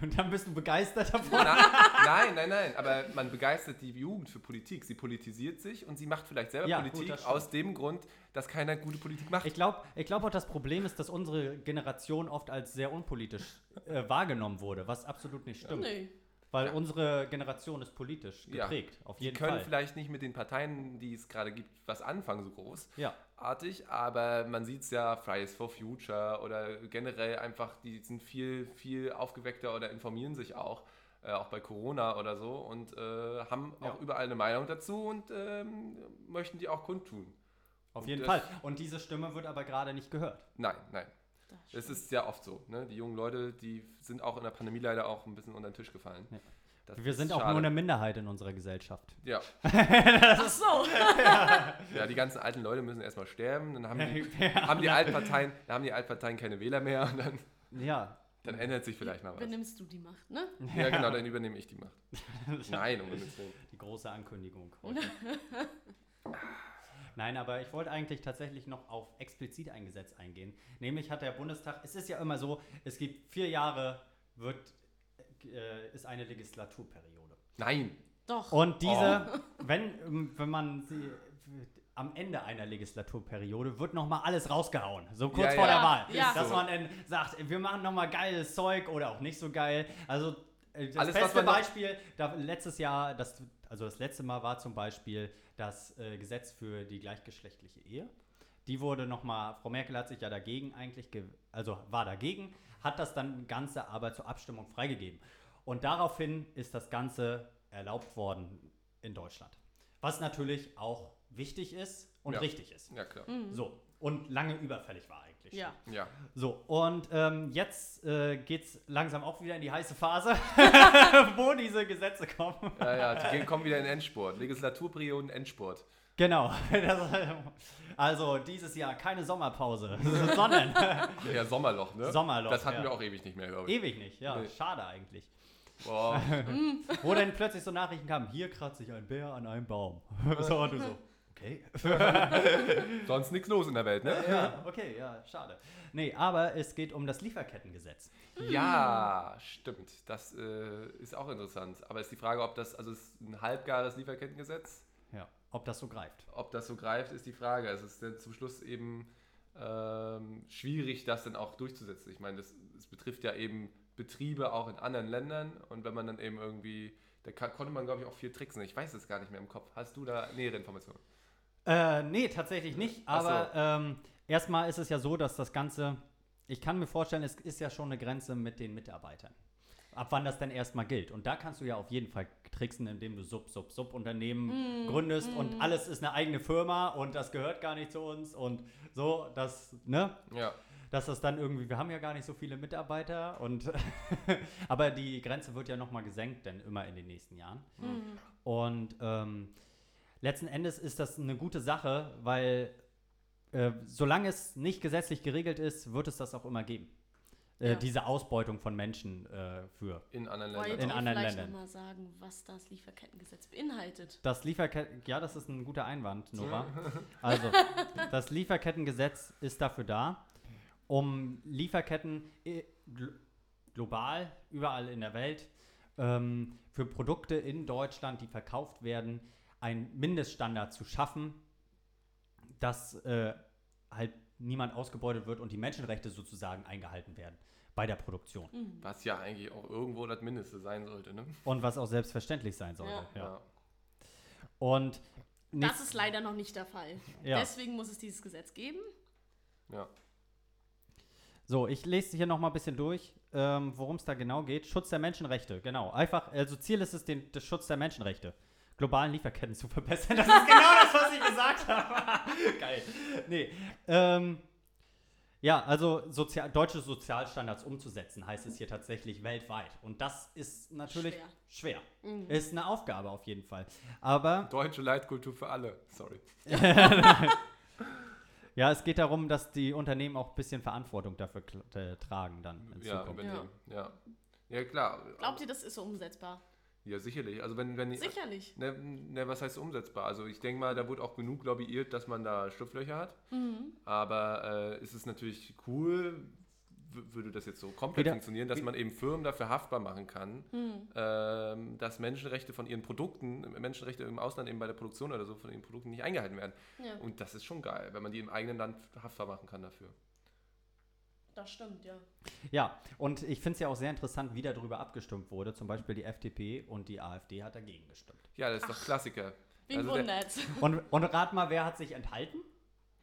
Und dann bist du begeistert davon. Na, nein, nein, nein, aber man begeistert die Jugend für Politik. Sie politisiert sich und sie macht vielleicht selber Ja, gut, Politik stimmt. aus dem Grund, dass keiner gute Politik macht. Ich glaube ich glaub auch, das Problem ist, dass unsere Generation oft als sehr unpolitisch äh, wahrgenommen wurde, was absolut nicht stimmt. Nee. Weil Ja. unsere Generation ist politisch Ja. geprägt, auf die jeden können Fall. vielleicht nicht mit den Parteien, die es gerade gibt, was anfangen, so groß. Ja, aber man sieht es ja, Fridays for Future oder generell einfach, die sind viel, viel aufgeweckter oder informieren sich auch, äh, auch bei Corona oder so und äh, haben Ja. auch überall eine Meinung dazu und ähm, möchten die auch kundtun. auf Und jeden das- Fall. Und diese Stimme wird aber gerade nicht gehört. Nein, nein. Das Es ist sehr oft so. Ne? Die jungen Leute, die sind auch in der Pandemie leider auch ein bisschen unter den Tisch gefallen. Ja. Das Wir sind auch schade. nur eine Minderheit in unserer Gesellschaft. Ja. Ach so. ja, die ganzen alten Leute müssen erstmal sterben, dann haben die, haben die Altparteien, dann haben die Altparteien keine Wähler mehr und dann, Ja, dann ändert sich vielleicht mal was. Benimmst du die Macht, ne? Ja, genau, dann übernehme ich die Macht. Nein, um Gottes Willen. die große Ankündigung. heute. Nein, aber ich wollte eigentlich tatsächlich noch auf explizit ein Gesetz eingehen. Nämlich hat der Bundestag, es ist ja immer so, es gibt vier Jahre, wird, äh, ist eine Legislaturperiode. Nein. Doch. Und diese, wenn, ähm, wenn man sie am Ende einer Legislaturperiode wird nochmal alles rausgehauen, so kurz Ja, vor ja. der Wahl. Ja. Dass So. man dann sagt, wir machen nochmal geiles Zeug oder auch nicht so geil. Also äh, das Alles, was beste Beispiel, da, letztes Jahr, das, also das letzte Mal war zum Beispiel das äh, Gesetz für die gleichgeschlechtliche Ehe. Die wurde nochmal, Frau Merkel hat sich ja dagegen eigentlich, ge also war dagegen, hat das dann Ganze aber zur Abstimmung freigegeben. Und daraufhin ist das Ganze erlaubt worden in Deutschland. Was natürlich auch wichtig ist und Ja. richtig ist. Ja, klar. So. Und lange überfällig war eigentlich. ja. Ja. So, und ähm, jetzt äh, geht es langsam auch wieder in die heiße Phase, wo diese Gesetze kommen. Ja, ja, die gehen- kommen wieder in Endspurt. Legislaturperioden, Endspurt. Genau. Das, also dieses Jahr keine Sommerpause, sondern Ja, Sommerloch, ne? Sommerloch, Das hatten ja. wir auch ewig nicht mehr, glaube ich. ewig nicht. Ja, Nee. schade eigentlich. Boah. Wo dann plötzlich so Nachrichten kamen, hier kratzt sich ein Bär an einem Baum. so, und du so, okay. Sonst nichts los in der Welt, ne? ja, okay, ja, schade. Nee, aber es geht um das Lieferkettengesetz. Ja, stimmt. Das äh, ist auch interessant. Aber ist die Frage, ob das, also es ist ein halbgares Lieferkettengesetz, Ja, ob das so greift. ob das so greift, ist die Frage. Es ist dann zum Schluss eben ähm, schwierig, das dann auch durchzusetzen. Ich meine, das betrifft ja eben Betriebe auch in anderen Ländern und wenn man dann eben irgendwie, da kann, konnte man glaube ich auch viel tricksen. Ich weiß es gar nicht mehr im Kopf. Hast du da nähere Informationen? Äh, nee, tatsächlich nicht. Ach so. Aber ähm, erstmal ist es ja so, dass das Ganze, ich kann mir vorstellen, es ist ja schon eine Grenze mit den Mitarbeitern. Ab wann das denn erstmal gilt. Und da kannst du ja auf jeden Fall tricksen, indem du Sub, Sub, Sub-Unternehmen gründest und alles ist eine eigene Firma und das gehört gar nicht zu uns und so, dass, ne? Ja. Dass das dann irgendwie, wir haben ja gar nicht so viele Mitarbeiter und aber die Grenze wird ja nochmal gesenkt, denn immer in den nächsten Jahren. Und ähm, letzten Endes ist das eine gute Sache, weil äh, solange es nicht gesetzlich geregelt ist, wird es das auch immer geben. Äh, Ja. Diese Ausbeutung von Menschen äh, für. In anderen Wollt Ländern. In ihr anderen vielleicht Ländern. nochmal sagen, was das Lieferkettengesetz beinhaltet? Das Lieferketten, ja, das ist ein guter Einwand, Nora. Also, das Lieferkettengesetz ist dafür da, um Lieferketten äh, gl global, überall in der Welt, ähm, für Produkte in Deutschland, die verkauft werden, einen Mindeststandard zu schaffen, dass äh, halt niemand ausgebeutet wird und die Menschenrechte sozusagen eingehalten werden bei der Produktion. Was ja eigentlich auch irgendwo das Mindeste sein sollte, ne? Und was auch selbstverständlich sein sollte. Ja. Ja. Und Das ist leider noch nicht der Fall. Ja. Deswegen muss es dieses Gesetz geben. Ja. So, ich lese hier noch mal ein bisschen durch, ähm, worum es da genau geht. Schutz der Menschenrechte, genau. Einfach, also Ziel ist es, den, den Schutz der Menschenrechte. Globalen Lieferketten zu verbessern. Das ist genau das, was ich gesagt habe. Geil. Nee. Ähm, ja, also sozial, deutsche Sozialstandards umzusetzen, heißt es hier tatsächlich weltweit. Und das ist natürlich schwer. Ist eine Aufgabe auf jeden Fall. Aber Deutsche Leitkultur für alle. Sorry. ja, es geht darum, dass die Unternehmen auch ein bisschen Verantwortung dafür äh, tragen dann in Ja, Zukunft. übernehmen. Ja. ja. klar. Glaubt ihr, das ist so umsetzbar? Ja, sicherlich. Also wenn, wenn Sicherlich. Ne, ne, was heißt umsetzbar? Also ich denke mal, da wurde auch genug lobbyiert, dass man da Schlupflöcher hat. Mhm. Aber äh, ist es natürlich cool, würde das jetzt so komplett Wieder- funktionieren, dass man eben Firmen dafür haftbar machen kann, Mhm. ähm, dass Menschenrechte von ihren Produkten, Menschenrechte im Ausland eben bei der Produktion oder so von ihren Produkten nicht eingehalten werden. Ja, Und das ist schon geil, wenn man die im eigenen Land haftbar machen kann dafür. Das stimmt, ja. Ja, und ich finde es ja auch sehr interessant, wie darüber abgestimmt wurde. Zum Beispiel die FDP und die AfD hat dagegen gestimmt. Ja, das ist doch Klassiker. Wen Also der- wundert's? Und, und rat mal, wer hat sich enthalten?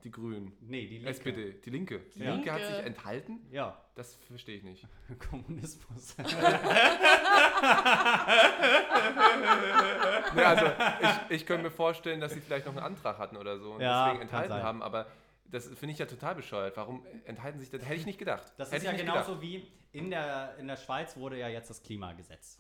Die Grünen. Nee, die Linke. SPD, die Linke. Die Ja. Linke hat sich enthalten? Ja, Das verstehe ich nicht. Kommunismus. Ja, also ich, ich könnte mir vorstellen, dass sie vielleicht noch einen Antrag hatten oder so und Ja, deswegen enthalten haben, aber das finde ich ja total bescheuert. Warum enthalten sich das? Hätte ich nicht gedacht. Das Hätte ist ja genauso wie in der, in der Schweiz wurde ja jetzt das Klimagesetz.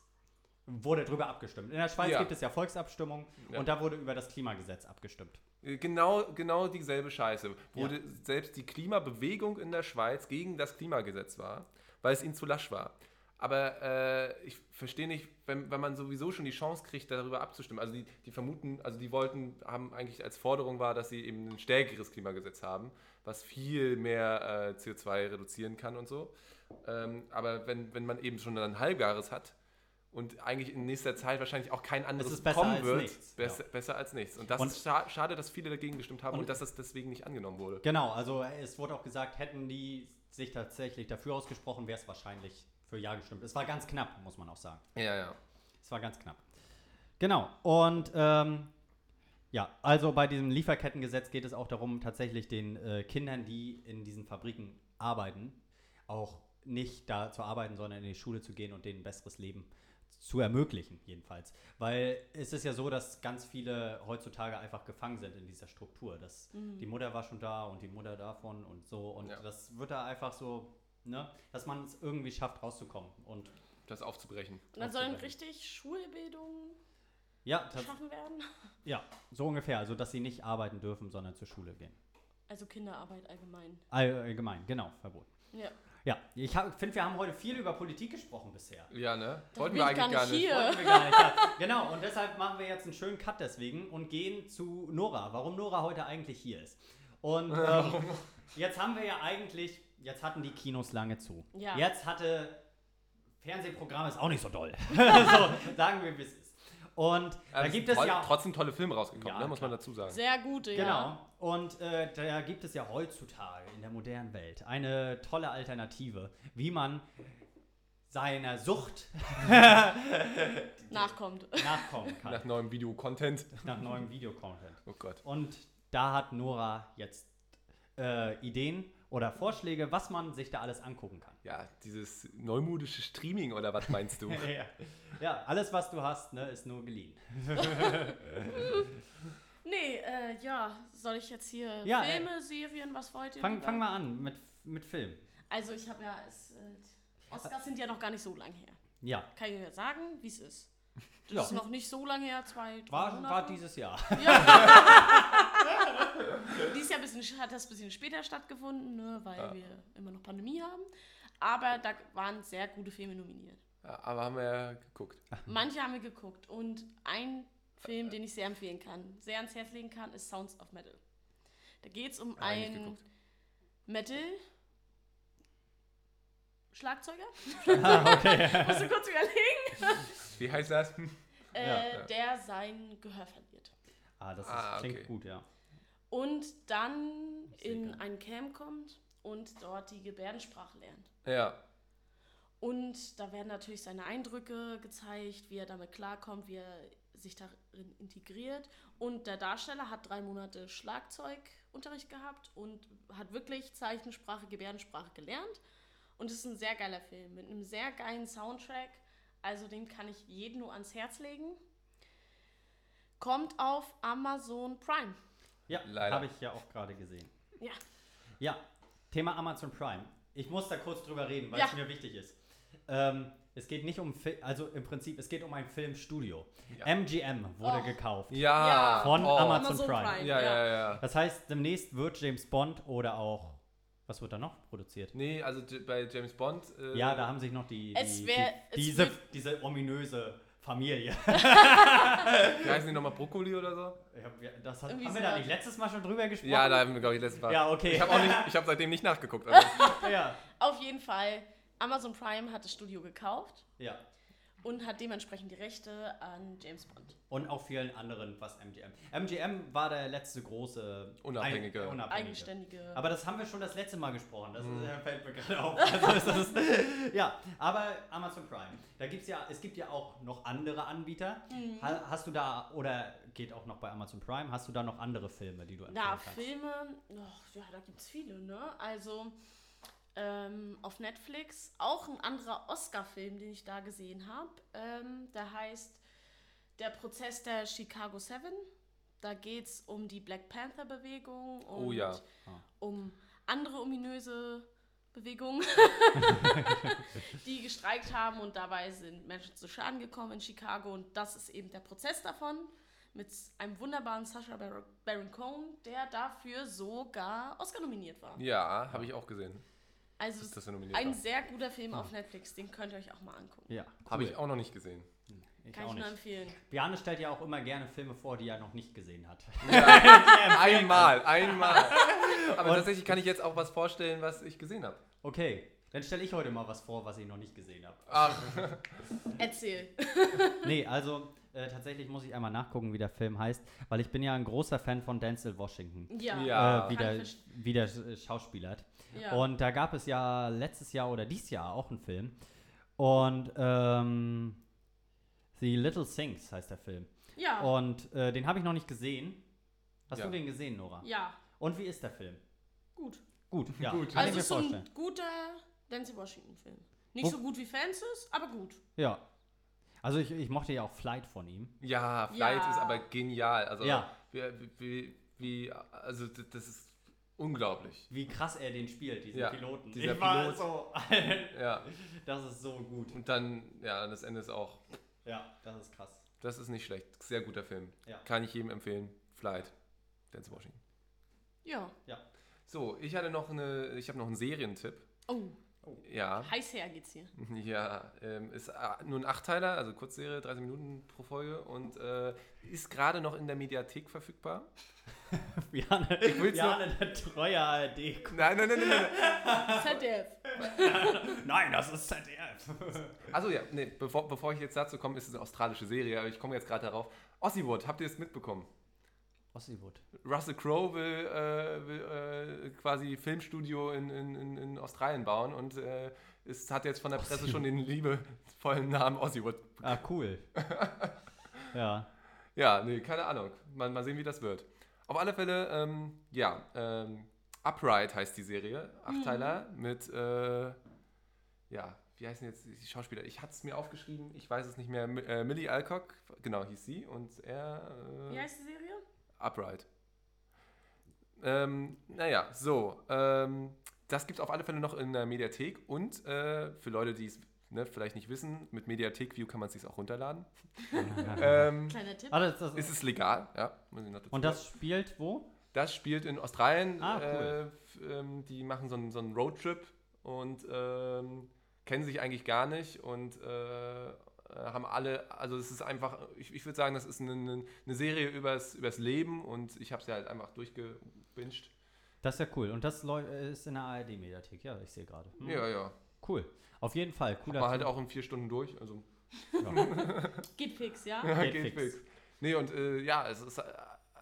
Wurde drüber abgestimmt. In der Schweiz Ja. gibt es ja Volksabstimmungen Ja. und da wurde über das Klimagesetz abgestimmt. Äh, Genau, genau dieselbe Scheiße. Wurde selbst die Klimabewegung in der Schweiz gegen das Klimagesetz war, weil es ihnen zu lasch war. Aber äh, ich verstehe nicht, wenn, wenn man sowieso schon die Chance kriegt, darüber abzustimmen. Also die, die vermuten, also die wollten, haben eigentlich als Forderung war, dass sie eben ein stärkeres Klimagesetz haben, was viel mehr äh, CO2 reduzieren kann und so. Ähm, aber wenn, wenn man eben schon ein halbgares hat und eigentlich in nächster Zeit wahrscheinlich auch kein anderes kommen wird. nichts, Besser, ja. besser als nichts. Und das Und- ist scha schade, dass viele dagegen gestimmt haben und, Und- dass das deswegen nicht angenommen wurde. Genau, also es wurde auch gesagt, hätten die sich tatsächlich dafür ausgesprochen, wäre es wahrscheinlich für Ja gestimmt. Es war ganz knapp, muss man auch sagen. Ja, ja. Es war ganz knapp. Genau. Und ähm, ja, also bei diesem Lieferkettengesetz geht es auch darum, tatsächlich den äh, Kindern, die in diesen Fabriken arbeiten, auch nicht da zu arbeiten, sondern in die Schule zu gehen und denen ein besseres Leben zu ermöglichen, jedenfalls. Weil es ist ja so, dass ganz viele heutzutage einfach gefangen sind in dieser Struktur. Dass die Mutter war schon da und die Mutter davon und so. Und Ja. das wird da einfach so, ne, dass man es irgendwie schafft, rauszukommen. Und Das aufzubrechen. Und dann sollen richtig Schulbildung ja, geschaffen werden. Ja, so ungefähr. Also, dass sie nicht arbeiten dürfen, sondern zur Schule gehen. Also Kinderarbeit allgemein. All- Allgemein, genau, verboten. Ja. Ja, ich finde, wir haben heute viel über Politik gesprochen bisher. Ja, ne? Wollten wir ich eigentlich gar gar nicht nicht. hier. Wollten wir gar nicht, ja. Genau, und deshalb machen wir jetzt einen schönen Cut deswegen und gehen zu Nora. Warum Nora heute eigentlich hier ist. Und ähm, jetzt haben wir ja eigentlich, jetzt hatten die Kinos lange zu. Ja. Jetzt hatte Fernsehprogramm ist auch nicht so doll. so, sagen wir, wie es ist. Und da Aber gibt sind es toll, ja trotzdem tolle Filme rausgekommen, Ja, ne? muss man dazu sagen. Sehr gute, Genau. ja. Und äh, da gibt es ja heutzutage in der modernen Welt eine tolle Alternative, wie man seiner Sucht Nachkommt. nachkommen kann. Nach neuem Video-Content. nach neuem Videocontent. Oh Gott. Und da hat Nora jetzt äh, Ideen oder Vorschläge, was man sich da alles angucken kann. Ja, dieses neumodische Streaming oder was meinst du? ja. ja, alles, was du hast, ne, ist nur geliehen. Nee, äh, ja, soll ich jetzt hier Ja, äh, Filme, Serien, was wollt ihr? Fang, fang mal an mit, mit Film. Also ich habe ja, es, äh, Oscars sind ja noch gar nicht so lang her. Ja, Kann ich ja sagen, wie es ist. Das Ja. ist noch nicht so lange her, zwei, drei war, Monate. war dieses Jahr. Dieses Jahr bisschen, hat das ein bisschen später stattgefunden, ne, weil Ja. wir immer noch Pandemie haben. Aber da waren sehr gute Filme nominiert. Ja, aber haben wir ja geguckt. Manche haben wir geguckt und ein Film, den ich sehr empfehlen kann, sehr ans Herz legen kann, ist Sounds of Metal. Da geht es um einen. Metal Schlagzeuger, Ah, okay. musst du kurz überlegen, Wie heißt das? Äh, ja. der sein Gehör verliert. Ah, das ist, Ah, klingt okay. gut, ja. Und dann in ein Camp kommt und dort die Gebärdensprache lernt. Ja. Und da werden natürlich seine Eindrücke gezeigt, wie er damit klarkommt, wie er sich darin integriert. Und der Darsteller hat drei Monate Schlagzeugunterricht gehabt und hat wirklich Zeichensprache, Gebärdensprache gelernt. Und es ist ein sehr geiler Film mit einem sehr geilen Soundtrack. Also den kann ich jedem nur ans Herz legen. Kommt auf Amazon Prime. Ja, Leider. habe ich ja auch gerade gesehen. Ja. Ja, Thema Amazon Prime. Ich muss da kurz drüber reden, weil Ja. es mir wichtig ist. Ähm, es geht nicht um, Fi also im Prinzip, es geht um ein Filmstudio. Ja. MGM wurde Oh. gekauft. Ja. Von oh. Amazon Prime. Ja, ja, ja. Das heißt, demnächst wird James Bond oder auch, was wird da noch produziert? Nee, also bei James Bond. Äh, Ja, da haben sich noch die, die, Es wär- es die diese, diese ominöse Familie. Wie heißen die nochmal Brokkoli oder so? Hab, ja, das hat, haben wir so. da nicht letztes Mal schon drüber gesprochen? Ja, da haben wir, glaube ich, letztes Mal. Ja, okay. Ich habe habe seitdem nicht nachgeguckt. Also. ja. Auf jeden Fall, Amazon Prime hat das Studio gekauft ja. Und hat dementsprechend die Rechte an James Bond. Und auch vielen anderen, was MGM. MGM war der letzte große Unabhängige. Ein, unabhängige. Eigenständige. Aber das haben wir schon das letzte Mal gesprochen. Das Mhm. ist, fällt mir gerade auf. Also das ist, ja, aber Amazon Prime. Da gibt's ja, es gibt ja auch noch andere Anbieter. Mhm. Ha, hast du da, oder geht auch noch bei Amazon Prime, hast du da noch andere Filme, die du empfehlen Na, kannst? Filme, oh, ja, da gibt es viele, ne? Also ähm, auf Netflix auch ein anderer Oscar-Film, den ich da gesehen habe. Ähm, der heißt Der Prozess der Chicago Seven. Da geht es um die Black Panther-Bewegung und Oh ja. Ah. um andere ominöse Bewegungen, die gestreikt haben und dabei sind Menschen zu Schaden gekommen in Chicago und das ist eben der Prozess davon mit einem wunderbaren Sacha Bar- Baron Cohen, der dafür sogar Oscar nominiert war. Ja, habe ich auch gesehen. Also Ist das ein sehr guter Film auf Netflix, den könnt ihr euch auch mal angucken. Ja, Habe cool. ich auch noch nicht gesehen. Ich Kann auch ich nur nicht. empfehlen. Bjane stellt ja auch immer gerne Filme vor, die er noch nicht gesehen hat. Einmal, einmal. Aber tatsächlich kann ich jetzt auch was vorstellen, was ich gesehen habe. Okay, Dann stelle ich heute mal was vor, was ich noch nicht gesehen habe. Ach, Erzähl. Nee, also äh, tatsächlich muss ich einmal nachgucken, wie der Film heißt, weil ich bin ja ein großer Fan von Denzel Washington. Ja. Ja. äh, wie, Kann der, wie der äh, schauspielert. Ja. Und da gab es ja letztes Jahr oder dieses Jahr auch einen Film. Und ähm, The Little Things heißt der Film. ja. Und äh, den habe ich noch nicht gesehen. Hast Ja. du den gesehen, Nora? ja. Und wie ist der Film? Gut. Gut, ja. Gut. Kann Also ich mir es ist so vorstellen. ein guter Denzel Washington-Film. Nicht Wo- so gut wie Fences, aber gut. Ja. Also ich, ich mochte ja auch Flight von ihm. ja, Flight Ja. ist aber genial. Also, Ja. wie, wie, wie, also das ist unglaublich. Wie krass er den spielt, diesen Ja, Piloten. dieser ich war Pilot. so, Ja, das ist so gut. und dann, ja, das Ende ist auch, Ja, das ist krass. das ist nicht schlecht. Sehr guter Film. Ja. Kann ich jedem empfehlen. Flight. Denzel Washington. Ja. So, ich hatte noch eine, ich habe noch einen Serientipp. Oh, Ja. heiß her geht's hier. Ja, ähm, ist äh, nur ein Achtteiler, also Kurzserie, 30 Minuten pro Folge und äh, ist gerade noch in der Mediathek verfügbar. Jane, will's Jane der treue ARD. Nein, nein, nein, nein, nein. ZDF. Nein, das ist ZDF. Also ja, nee, bevor, bevor ich jetzt dazu komme, ist es eine australische Serie, aber ich komme jetzt gerade darauf. Ossiewood, habt ihr es mitbekommen? Ossywood. Russell Crowe will, äh, will äh, quasi Filmstudio in, in, in, Australien bauen und äh, es hat jetzt von der Presse schon den liebevollen Namen Ossiewood. Ah, cool. ja. Ja, nee, keine Ahnung. Mal, mal sehen, wie das wird. Auf alle Fälle, ähm, ja, ähm, Upright heißt die Serie, Achtteiler mit, äh, ja, wie heißen jetzt die Schauspieler? Ich hatte es mir aufgeschrieben, ich weiß es nicht mehr. Äh, Millie Alcock, genau, hieß sie und er, Wie äh, heißt die Serie? Upright. Ähm, naja, so, ähm, das gibt es auf alle Fälle noch in der Mediathek und äh, für Leute, die es ne, vielleicht nicht wissen, mit Mediathek View kann man es sich auch runterladen. ähm, Kleiner Tipp. Ah, das, das, ist es legal, ja. Muss ich noch dazu und das spielt wo? das spielt in Australien. Ah, cool. äh, ähm, die machen so einen, so einen Roadtrip und ähm, kennen sich eigentlich gar nicht und äh, haben alle, also es ist einfach, ich, ich würde sagen, das ist eine, eine Serie übers, übers Leben und ich habe sie halt einfach durchgebinged. Das ist ja cool. Und das äh, ist in der ARD-Mediathek. Ja, ich sehe gerade. Hm. Ja, ja. Cool. Auf jeden Fall. Cooler War halt auch in vier Stunden durch. Also Ja. Geht fix, ja? Geht geht fix. fix. Nee, und äh, ja, es ist, äh,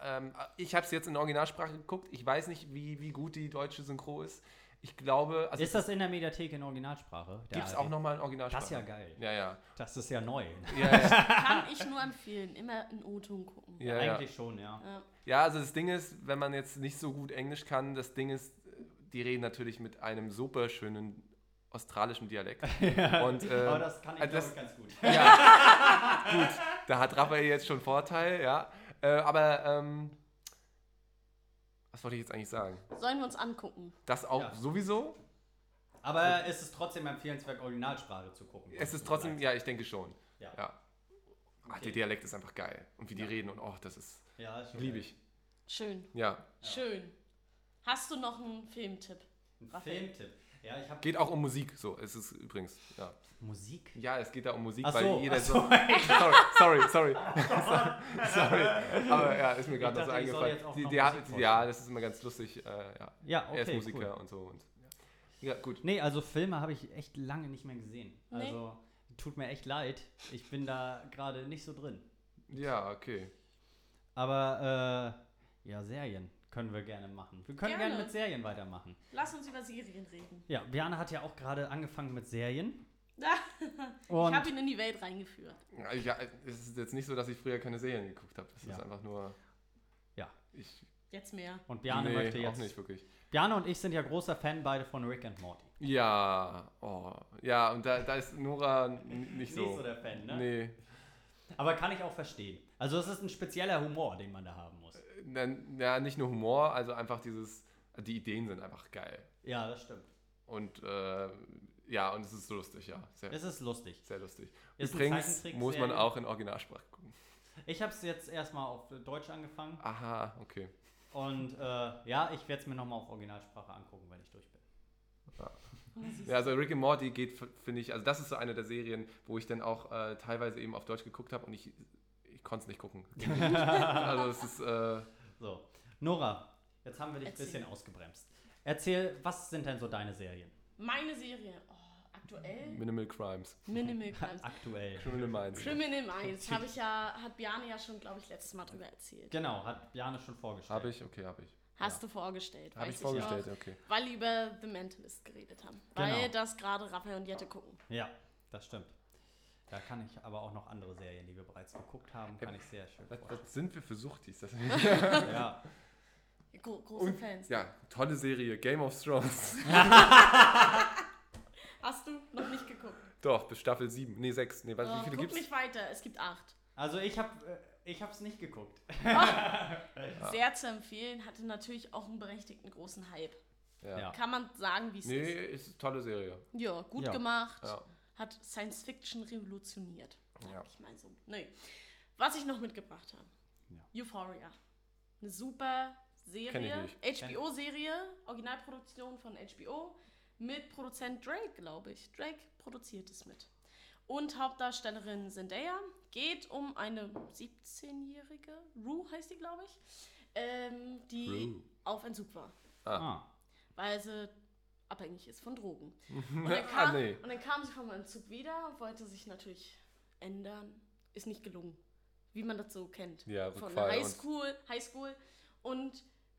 ähm, ich habe es jetzt in der Originalsprache geguckt. Ich weiß nicht, wie, wie gut die deutsche Synchro ist. Ich glaube, also ist das in der Mediathek in Originalsprache? gibt es auch nochmal in Originalsprache. Das ist ja geil. Ja, ja. Das ist ja neu. Ja, ja. Kann ich nur empfehlen. Immer in O-Ton gucken. ja, ja. Eigentlich schon, ja. Ja. ja, also das Ding ist, wenn man jetzt nicht so gut Englisch kann, das Ding ist, die reden natürlich mit einem super schönen australischen Dialekt. Und, äh, Aber das kann ich, also glaube das- ich, ganz gut. Ja, gut, da hat Raphael jetzt schon Vorteil, ja. Äh, aber, ähm, was wollte ich jetzt eigentlich sagen? Sollen wir uns angucken? Das auch Ja. sowieso? Aber es ist trotzdem empfehlenswert, Originalsprache zu gucken. Es ist trotzdem, ja, ich denke schon. Ja. ja. Ach, der Dialekt ist einfach geil. Und wie die Ja. reden und oh, das ist, Ja, ist liebe ich. Schön. Ja. Schön. Hast du noch einen Filmtipp? Ein. Filmtipp. Ja, ich habe Geht auch um Musik, so, es ist übrigens, ja. Musik. Ja, es geht da um Musik, Ach weil so, jeder ach so. so. sorry, sorry, sorry. sorry. Aber ja, ist mir gerade noch so eingefallen. Die, noch die, Musik ja, das ist immer ganz lustig. Äh, ja. Ja, okay, er ist Musiker cool. und so. Und, ja. ja, gut. Nee, also Filme habe ich echt lange nicht mehr gesehen. Nee. Also tut mir echt leid. Ich bin da gerade nicht so drin. Ja, okay. Aber äh, ja, Serien können wir gerne machen. Wir können gerne, Gerne. mit Serien weitermachen. Lass uns über Serien reden. Ja, Björn hat ja auch gerade angefangen mit Serien. ich habe ihn in die Welt reingeführt. Ja, es ist jetzt nicht so, dass ich früher keine Serien geguckt habe. Das Ja. ist einfach nur. Ja. Ich, Jetzt mehr. und Björn nee, möchte auch jetzt. nicht wirklich. Björn und ich sind ja großer Fan beide von Rick and Morty. Ja, oh, ja, und da, da ist Nora nicht so. Nicht so der Fan, ne? Nee. Aber kann ich auch verstehen. Also es ist ein spezieller Humor, den man da haben muss. Ja, nicht nur Humor, also einfach dieses. Die Ideen sind einfach geil. Ja, das stimmt. Und äh, ja, und es ist lustig, ja. Sehr, Es ist lustig. sehr lustig. Ist Übrigens muss man auch in Originalsprache gucken. Ich habe es jetzt erstmal auf Deutsch angefangen. Aha, okay. Und äh, ja, ich werde es mir nochmal auf Originalsprache angucken, wenn ich durch bin. Ja, also Rick and Morty geht, finde ich, also das ist so eine der Serien, wo ich dann auch äh, teilweise eben auf Deutsch geguckt habe und ich, ich konnte es nicht gucken. also es ist, äh, So, Nora, jetzt haben wir dich ein bisschen ausgebremst. Erzähl, was sind denn so deine Serien? Meine Serie, oh, aktuell, Minimal Crimes. Minimal Crimes. Aktuell. Criminal Minds. Criminal Minds, habe ich ja, hat Bjarne ja schon, glaube ich, letztes Mal drüber erzählt. Genau, hat Bjarne schon vorgestellt. Habe ich? Okay, habe ich. Hast du vorgestellt, Habe ich vorgestellt, auch, okay. weil wir über The Mentalist geredet haben. Genau. Weil das gerade Raphael und Jette gucken. Ja, das stimmt. Da kann ich aber auch noch andere Serien, die wir bereits geguckt haben, kann ich sehr schön Was, vorstellen. was sind wir für Suchtis? Das Ja. Gro große Fans. ja, tolle Serie. Game of Thrones. Hast du noch nicht geguckt? Doch, bis Staffel 7. Nee, 6. Nee, was, Oh, wie viele guck gibt's? nicht weiter, es gibt acht. Also ich habe ich hab's nicht geguckt. Sehr zu empfehlen, hatte natürlich auch einen berechtigten großen Hype. Ja. Ja. Kann man sagen, wie es Nee, ist. ist eine tolle Serie. Ja, gut Ja. gemacht. Ja. Hat Science Fiction revolutioniert. Ich mal so. Nee. Was ich noch mitgebracht habe. Euphoria. Eine super Serie. HBO-Serie, Originalproduktion von HBO. Mit Produzent Drake, glaube ich. Drake produziert es mit. Und Hauptdarstellerin Zendaya. Geht um eine 17-jährige, Rue heißt die, glaube ich, ähm, die Rue. auf Entzug war Ah. weil sie abhängig ist von Drogen. Und dann, ah, kam, nee. und dann kam sie vom Entzug wieder und wollte sich natürlich ändern. Ist nicht gelungen, wie man das so kennt. Ja, von Rückfall Highschool, Highschool. Und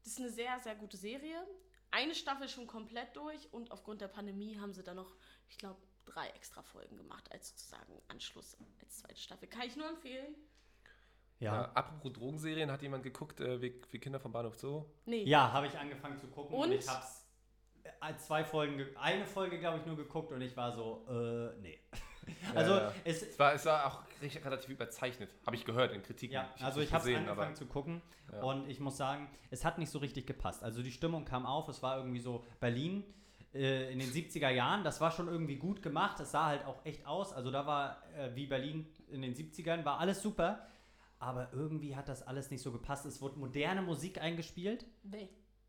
das ist eine sehr, sehr gute Serie. Eine Staffel schon komplett durch und aufgrund der Pandemie haben sie dann noch, ich glaube, drei extra Folgen gemacht als sozusagen Anschluss als zweite Staffel. Kann ich nur empfehlen. Ja. Ja. apropos Drogenserien, hat jemand geguckt, äh, wie, wie Kinder vom Bahnhof Zoo? Nee. Ja, habe ich angefangen zu gucken und, Und? ich hab's äh, zwei Folgen, ge- eine Folge glaube ich nur geguckt und ich war so, äh, nee. Also ja. es, Es war, es war auch relativ überzeichnet, habe ich gehört in Kritiken. Ja, hab's also ich habe gesehen, angefangen aber- zu gucken Ja. und ich muss sagen, es hat nicht so richtig gepasst. Also die Stimmung kam auf, es war irgendwie so Berlin äh, in den 70er Jahren, das war schon irgendwie gut gemacht, es sah halt auch echt aus. Also da war äh, wie Berlin in den 70ern, war alles super, aber irgendwie hat das alles nicht so gepasst. Es wurde moderne Musik eingespielt. Nee.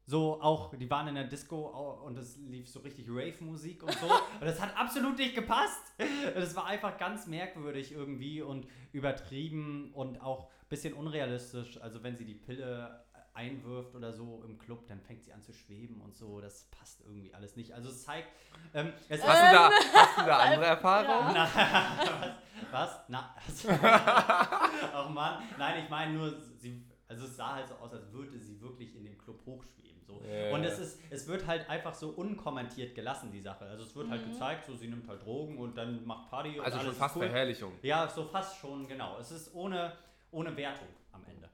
So auch, die waren in der Disco und es lief so richtig Rave-Musik und so. und das hat absolut nicht gepasst. Das war einfach ganz merkwürdig irgendwie und übertrieben und auch ein bisschen unrealistisch. Also wenn sie die Pille einwirft oder so im Club, dann fängt sie an zu schweben und so. Das passt irgendwie alles nicht. Also es zeigt, ähm, es Hast, du da, hast du da andere Erfahrungen? Ja. na, was? was? Na, also, oh Mann. Nein, ich meine nur, sie, also es sah halt so aus, als würde sie wirklich in dem Club hochschweben. So. Ja. Und es, ist, es wird halt einfach so unkommentiert gelassen, die Sache. Also es wird halt gezeigt, so sie nimmt halt Drogen und dann macht Party und Also alles schon fast cool. Verherrlichung. Ja, so fast schon, genau. Es ist ohne, ohne Wertung am Ende.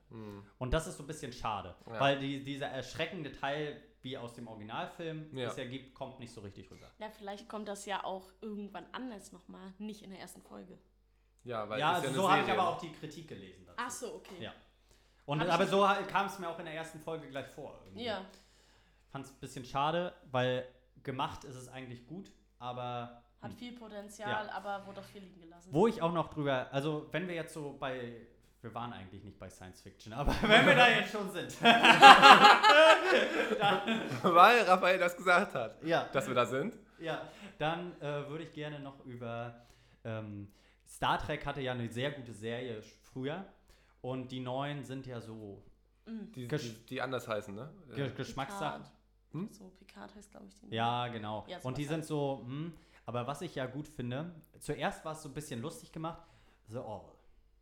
Und das ist so ein bisschen schade. Ja. weil die, dieser erschreckende Teil, wie aus dem Originalfilm Ja. es ergibt, kommt nicht so richtig rüber. Ja, vielleicht kommt das ja auch irgendwann anders nochmal, nicht in der ersten Folge. Ja, weil ja, ist also ja so habe ich aber auch die Kritik gelesen dazu. Ach so, okay. Ja. Und, Hab aber so kam es mir auch in der ersten Folge gleich vor. Irgendwie. Ja. Fand es ein bisschen schade, weil gemacht ist es eigentlich gut, aber Hat viel Potenzial, Ja. aber wurde auch viel liegen gelassen. wo ich auch noch drüber, also wenn wir jetzt so bei, wir waren eigentlich nicht bei Science Fiction, aber wenn wir da jetzt schon sind, Weil Raphael das gesagt hat, ja, dass wir da sind. ja, dann äh, würde ich gerne noch über ähm, Star Trek hatte ja eine sehr gute Serie früher und die neuen sind ja so Die, Gesch- die, die anders heißen, ne? Ge Äh, Geschmackssachen. Picard. Hm? So, Picard heißt, glaube ich, die. Ja, genau. Ja, und die sind halt. so, hm, aber was ich ja gut finde, zuerst war es so ein bisschen lustig gemacht, The Orville.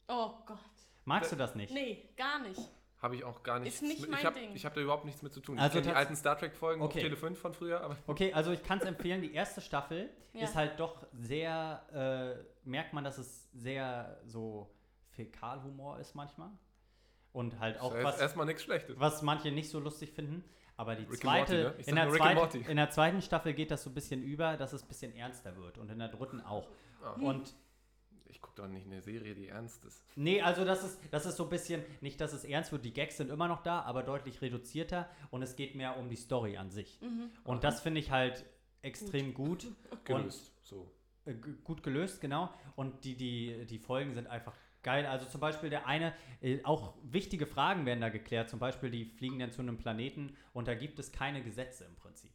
Oh Gott. Magst du das nicht? Nee, gar nicht. Habe ich auch gar nichts Ist nicht mit, mein ich hab, Ding. Ich habe da überhaupt nichts mit zu tun. Also ich kenne die alten Star Trek-Folgen Okay. auf Tele 5 von früher, aber Okay, also ich kann es empfehlen, die erste Staffel Ja. ist halt doch sehr, äh, merkt man, dass es sehr so Fäkalhumor ist manchmal. Und halt auch ist was, erstmal nichts Schlechtes. was manche nicht so lustig finden. Aber die Rick zweite, Morty, ne? In, der zweiten, in der zweiten Staffel geht das so ein bisschen über, dass es ein bisschen ernster wird. Und in der dritten auch. Ah. Und Ich gucke doch nicht eine Serie, die ernst ist. Nee, also das ist, das ist so ein bisschen, nicht, dass es ernst wird, die Gags sind immer noch da, aber deutlich reduzierter und es geht mehr um die Story an sich. Und das finde ich halt extrem gut, Gelöst. so. und äh, g- gut gelöst, genau. Und die, die, die Folgen sind einfach geil. Also zum Beispiel der eine, äh, auch wichtige Fragen werden da geklärt. Zum Beispiel, die fliegen dann zu einem Planeten und da gibt es keine Gesetze im Prinzip.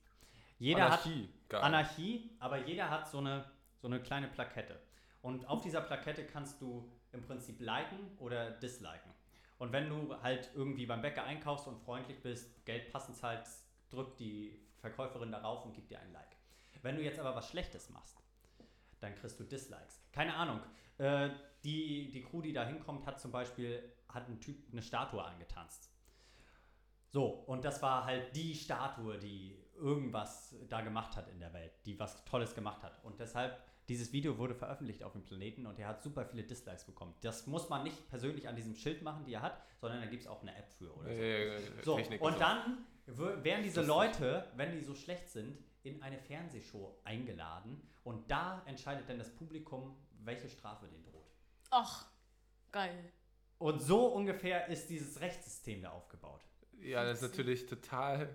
Jeder hat Anarchie. Geil. Anarchie, aber jeder hat so eine, so eine kleine Plakette. Und auf dieser Plakette kannst du im Prinzip liken oder disliken. Und wenn du halt irgendwie beim Bäcker einkaufst und freundlich bist, Geld passend zahlst, drückt die Verkäuferin darauf und gibt dir ein Like. Wenn du jetzt aber was Schlechtes machst, dann kriegst du Dislikes. Keine Ahnung. Äh, die, die Crew, die da hinkommt, hat zum Beispiel hat ein Typ eine Statue angetanzt. So, und das war halt die Statue, die irgendwas da gemacht hat in der Welt, die was Tolles gemacht hat. Und deshalb, dieses Video wurde veröffentlicht auf dem Planeten und er hat super viele Dislikes bekommen. Das muss man nicht persönlich an diesem Schild machen, die er hat, sondern da gibt es auch eine App für oder so. Äh, So, Technik und so. dann werden diese. Leute, wenn die so schlecht sind, in eine Fernsehshow eingeladen und da entscheidet dann das Publikum, welche Strafe denen droht. Ach, geil. Und so ungefähr ist dieses Rechtssystem da aufgebaut. Ja, das ist natürlich total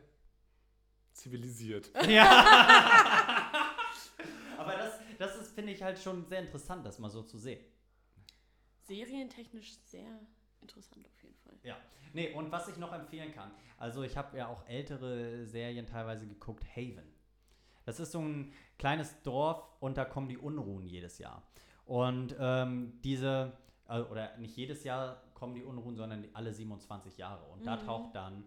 zivilisiert. Ja. Aber das, das ist, finde ich, halt schon sehr interessant, das mal so zu sehen. Serientechnisch sehr interessant auf jeden Fall. Ja. Nee, und was ich noch empfehlen kann, also ich habe ja auch ältere Serien teilweise geguckt, Haven. Das ist so ein kleines Dorf und da kommen die Unruhen jedes Jahr. Und ähm, diese, äh, oder nicht jedes Jahr kommen die Unruhen, sondern alle 27 Jahre. Und da Mhm. taucht dann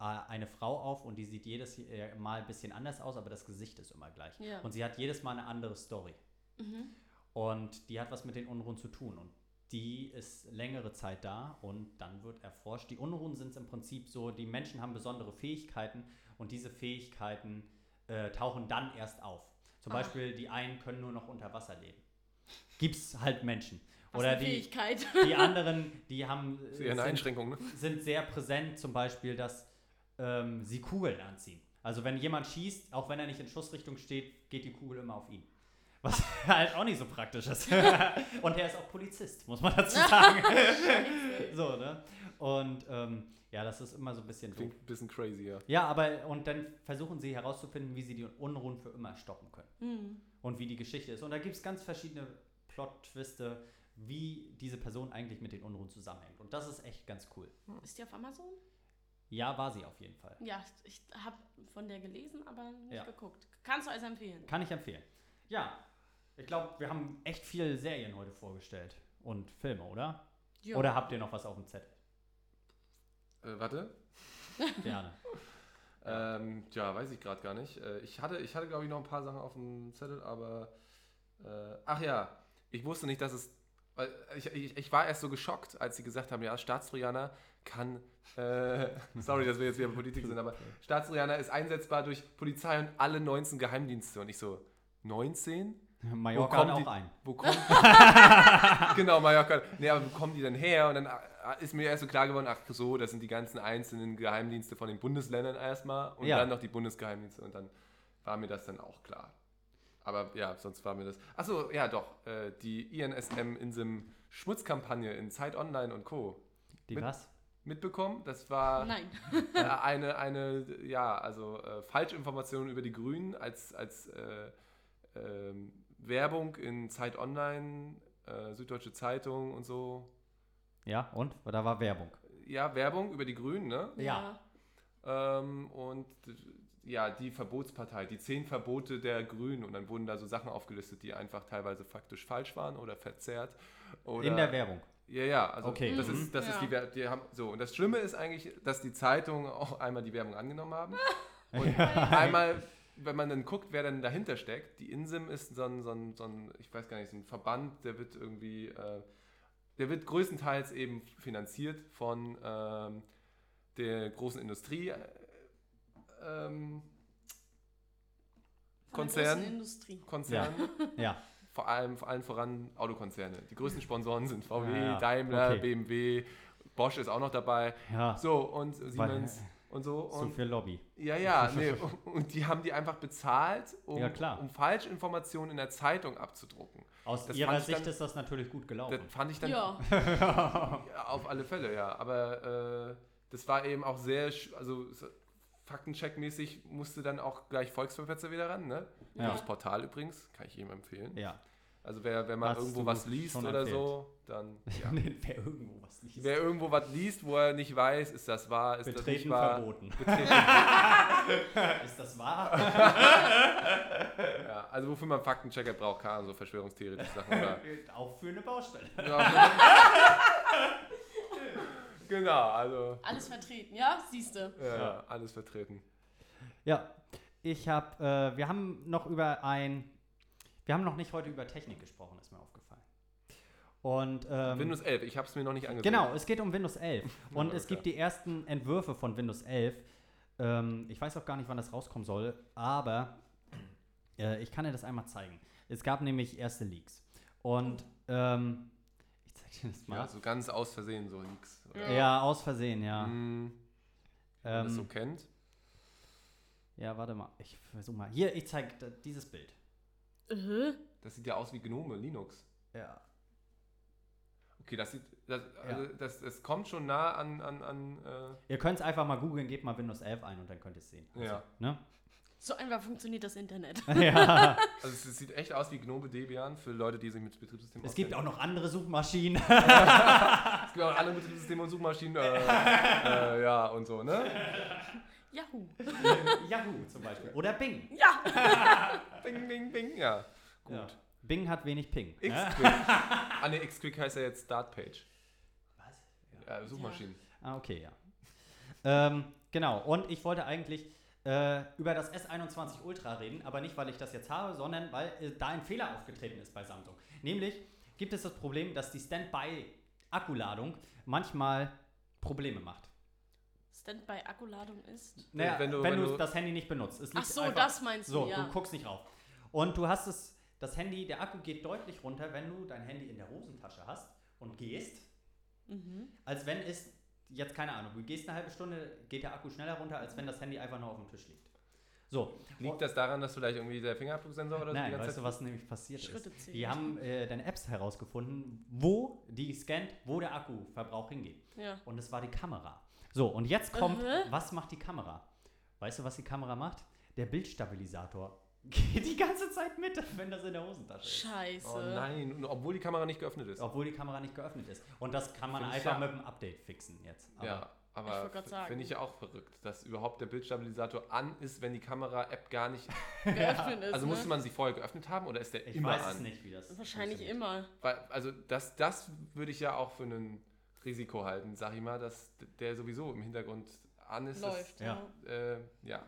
äh, eine Frau auf und die sieht jedes äh, Mal ein bisschen anders aus, aber das Gesicht ist immer gleich. Ja. Und sie hat jedes Mal eine andere Story. Mhm. Und die hat was mit den Unruhen zu tun. Und die ist längere Zeit da und dann wird erforscht. Die Unruhen sind im Prinzip so, die Menschen haben besondere Fähigkeiten und diese Fähigkeiten äh, tauchen dann erst auf. Zum Ah. Beispiel, die einen können nur noch unter Wasser leben. Gibt's halt Menschen. Was Oder die, Fähigkeit. die anderen, die haben eher eine sind, Einschränkung, ne? sind sehr präsent, zum Beispiel, dass ähm, sie Kugeln anziehen. Also wenn jemand schießt, auch wenn er nicht in Schussrichtung steht, geht die Kugel immer auf ihn. Was halt auch nicht so praktisch ist. Und er ist auch Polizist, muss man dazu sagen. so, ne? Und ähm, ja, das ist immer so ein bisschen doof. Klingt ein bisschen crazy, ja. Ja, aber und dann versuchen sie herauszufinden, wie sie die Unruhen für immer stoppen können. Hm. Und wie die Geschichte ist. Und da gibt es ganz verschiedene Plot-Twiste, wie diese Person eigentlich mit den Unruhen zusammenhängt. Und das ist echt ganz cool. Ist die auf Amazon? Ja, war sie auf jeden Fall. Ja, ich habe von der gelesen, aber nicht Ja. geguckt. Kannst du also empfehlen? Kann ich empfehlen. Ja, ich glaube, wir haben echt viele Serien heute vorgestellt. Und Filme, oder? Ja. Oder habt ihr noch was auf dem Zettel? Äh, warte. Gerne. Ähm, ja, weiß ich gerade gar nicht. Äh, ich hatte, ich hatte glaube ich, noch ein paar Sachen auf dem Zettel, aber. Äh, ach ja, ich wusste nicht, dass es. Ich, ich, ich war erst so geschockt, als sie gesagt haben: Ja, Staatstrojaner kann. Äh, sorry, dass wir jetzt wieder Politik sind, aber Staatstrojaner ist einsetzbar durch Polizei und alle 19 Geheimdienste. Und ich so: 19? Mallorca hat die- auch einen. Wo kommen Genau, Mallorca. Nee, aber wo kommen die denn her? Und dann ist mir erst so klar geworden, ach so, das sind die ganzen einzelnen Geheimdienste von den Bundesländern erstmal und Ja. dann noch die Bundesgeheimdienste und dann war mir das dann auch klar. Aber ja, sonst war mir das. Achso, ja doch, äh, die INSM Insem Schmutzkampagne in Zeit Online und Co. Die Mit- was? mitbekommen. Das war Nein. äh, eine, eine, ja, also äh, Falschinformationen über die Grünen als, als äh, ähm, Werbung in Zeit Online, äh, Süddeutsche Zeitung und so. Ja, und? Da war Werbung. Ja, Werbung über die Grünen, ne? Ja. Ähm, und ja, die Verbotspartei, die zehn Verbote der Grünen. Und dann wurden da so Sachen aufgelistet, die einfach teilweise faktisch falsch waren oder verzerrt. Oder In der Werbung. Ja, ja, also Okay. das Mhm. ist, das ist Ja. die, Wer- die haben so und das Schlimme ist eigentlich, dass die Zeitungen auch einmal die Werbung angenommen haben und einmal, wenn man dann guckt, wer dann dahinter steckt, die Insim ist so ein, so ein, so ein ich weiß gar nicht, so ein Verband, der wird irgendwie, äh, der wird größtenteils eben finanziert von ähm, der großen Industrie. Äh, ähm, Von Konzern. großen Industrie. Konzern, Ja. vor allem, vor allem voran Autokonzerne. Die größten Sponsoren sind VW, Ja, ja. Daimler, Okay. BMW, Bosch ist auch noch dabei. Ja. So, und Weil- Siemens und so. So Und, viel Lobby. ja, ja, nee, und die haben die einfach bezahlt, um, Ja, klar. um Falschinformationen in der Zeitung abzudrucken. Aus Das ihrer Sicht dann- ist das natürlich gut gelaufen. Das fand ich dann Ja. Ja, auf alle Fälle, ja. Aber äh, das war eben auch sehr, also so Faktencheck-mäßig musste dann auch gleich Volksverfetzer wieder ran, ne? Ja. Das Portal übrigens, kann ich jedem empfehlen. ja. Also wer, wer mal Hast irgendwo was liest oder empfehlt. so, dann ja. Wer irgendwo was liest. Wer irgendwo was liest, wo er nicht weiß, ist das wahr, ist das nicht Betreten wahr. verboten. Betreten, Ist das wahr? ja. Also wofür man Faktenchecker braucht, kann so Verschwörungstheoretische Sachen oder Auch für eine Baustelle. ja. Genau, also Alles vertreten, ja? Siehst du. ja, Ja. alles vertreten. Ja. ich habe, äh, wir haben noch über ein, wir haben noch nicht heute über Technik gesprochen, ist mir aufgefallen. Und ähm, Windows 11, ich habe es mir noch nicht angesehen. Genau, es geht um Windows 11. Und Ja, es gibt die ersten Entwürfe von Windows 11. Ähm, ich weiß auch gar nicht, wann das rauskommen soll, aber äh, ich kann dir das einmal zeigen. Es gab nämlich erste Leaks. Und ähm, ich zeig dir das mal. Ja, so ganz aus Versehen so Leaks. oder? Ja, aus Versehen, ja. Hm, wenn man das so Ähm, kennt. ja, warte mal. Ich versuche mal. Hier, ich zeige dieses Bild. Äh? Das sieht ja aus wie Gnome, Linux. Ja. Okay, das sieht, das, also das, das kommt schon nah an, an, an äh, Ihr könnt es einfach mal googeln, gebt mal Windows 11 ein und dann könnt ihr es sehen. ja. Ne? So einfach funktioniert das Internet. ja. Also es, es sieht echt aus wie Gnome Debian für Leute, die sich mit Betriebssystemen Es gibt auch noch andere Suchmaschinen. Es gibt auch andere Betriebssysteme und Suchmaschinen, äh, äh, ja, und so, ne? Yahoo. Yahoo zum Beispiel. Oder Bing. Ja. Bing, bing, bing, ja. Gut. Ja. Bing hat wenig Ping. X-Quick. ah, ne, X-Quick heißt ja jetzt Startpage. Was? Ja, Suchmaschinen. Ah, okay, ja. Ähm, genau, und ich wollte eigentlich äh, über das S21 Ultra reden, aber nicht, weil ich das jetzt habe, sondern weil äh, da ein Fehler aufgetreten ist bei Samsung. Nämlich gibt es das Problem, dass die Standby-Akkuladung manchmal Probleme macht. Standby-Akkuladung ist. Naja, wenn wenn du- du, wenn du- das Handy nicht benutzt. Es Ach liegt so, einfach- das meinst du, So, ja. du guckst nicht rauf. Und du hast es, das Handy, der Akku geht deutlich runter, wenn du dein Handy in der Hosentasche hast und gehst, Mhm. als wenn es, jetzt keine Ahnung, du gehst eine halbe Stunde, geht der Akku schneller runter, als wenn das Handy einfach nur auf dem Tisch liegt. So. Liegt das daran, dass vielleicht irgendwie der Fingerabdrucksensor oder so Nein, die ganze weißt du, Zeit... was nämlich passiert Schritte ist? zählen. Die haben äh, deine Apps herausgefunden, wo die scannt, wo der Akkuverbrauch hingeht. Ja. Und es war die Kamera. So, und jetzt kommt, Aha. was macht die Kamera? Weißt du, was die Kamera macht? Der Bildstabilisator geht die ganze Zeit mit, wenn das in der Hosentasche ist. Scheiße. Oh nein, und obwohl die Kamera nicht geöffnet ist. Obwohl die Kamera nicht geöffnet ist. Und das kann man ich einfach ja- mit dem Update fixen jetzt. Aber ja, Ich aber finde ich ja auch verrückt, dass überhaupt der Bildstabilisator an ist, wenn die Kamera-App gar nicht... Geöffnet ist. Also musste ne? man sie vorher geöffnet haben oder ist der ich immer weiß an? es nicht, wie das Wahrscheinlich funktioniert. immer. Weil, also das, das würde ich ja auch für ein Risiko halten, sag ich mal, dass der sowieso im Hintergrund an ist. Läuft. ja. Ja. Das, äh, ja,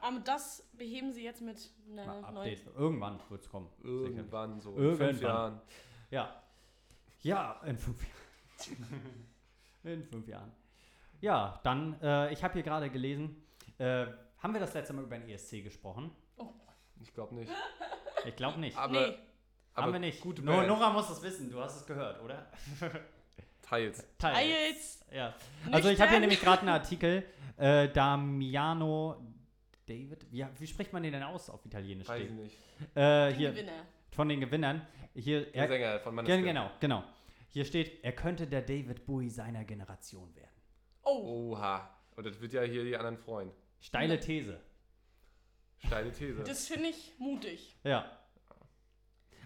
Aber das beheben sie jetzt mit einer neuen. Update. Irgendwann wird es kommen. sicherlich. irgendwann so in Irgendwann. fünf Jahren. Ja. Ja, in fünf Jahren. in fünf Jahren. Ja, dann, äh, ich habe hier gerade gelesen, äh, haben wir das letzte Mal über den ESC gesprochen? Ich glaube nicht. Ich glaube nicht. Aber, Nee. aber haben wir nicht. Gute. Nora muss es wissen, du hast es gehört, oder? Teils. Teils. Ja. Also ich habe hier nämlich gerade einen Artikel, äh, Damiano David, wie, wie spricht man den denn aus auf Italienisch? Weiß ich nicht. Äh, hier, Gewinner. von den Gewinnern. Hier, Der er, Sänger von Maneskin. genau, genau. Hier steht, er könnte der David Bowie seiner Generation werden. Oh, Oha. Und das wird ja hier die anderen freuen. Steile These. Steile These. das finde ich mutig. Ja.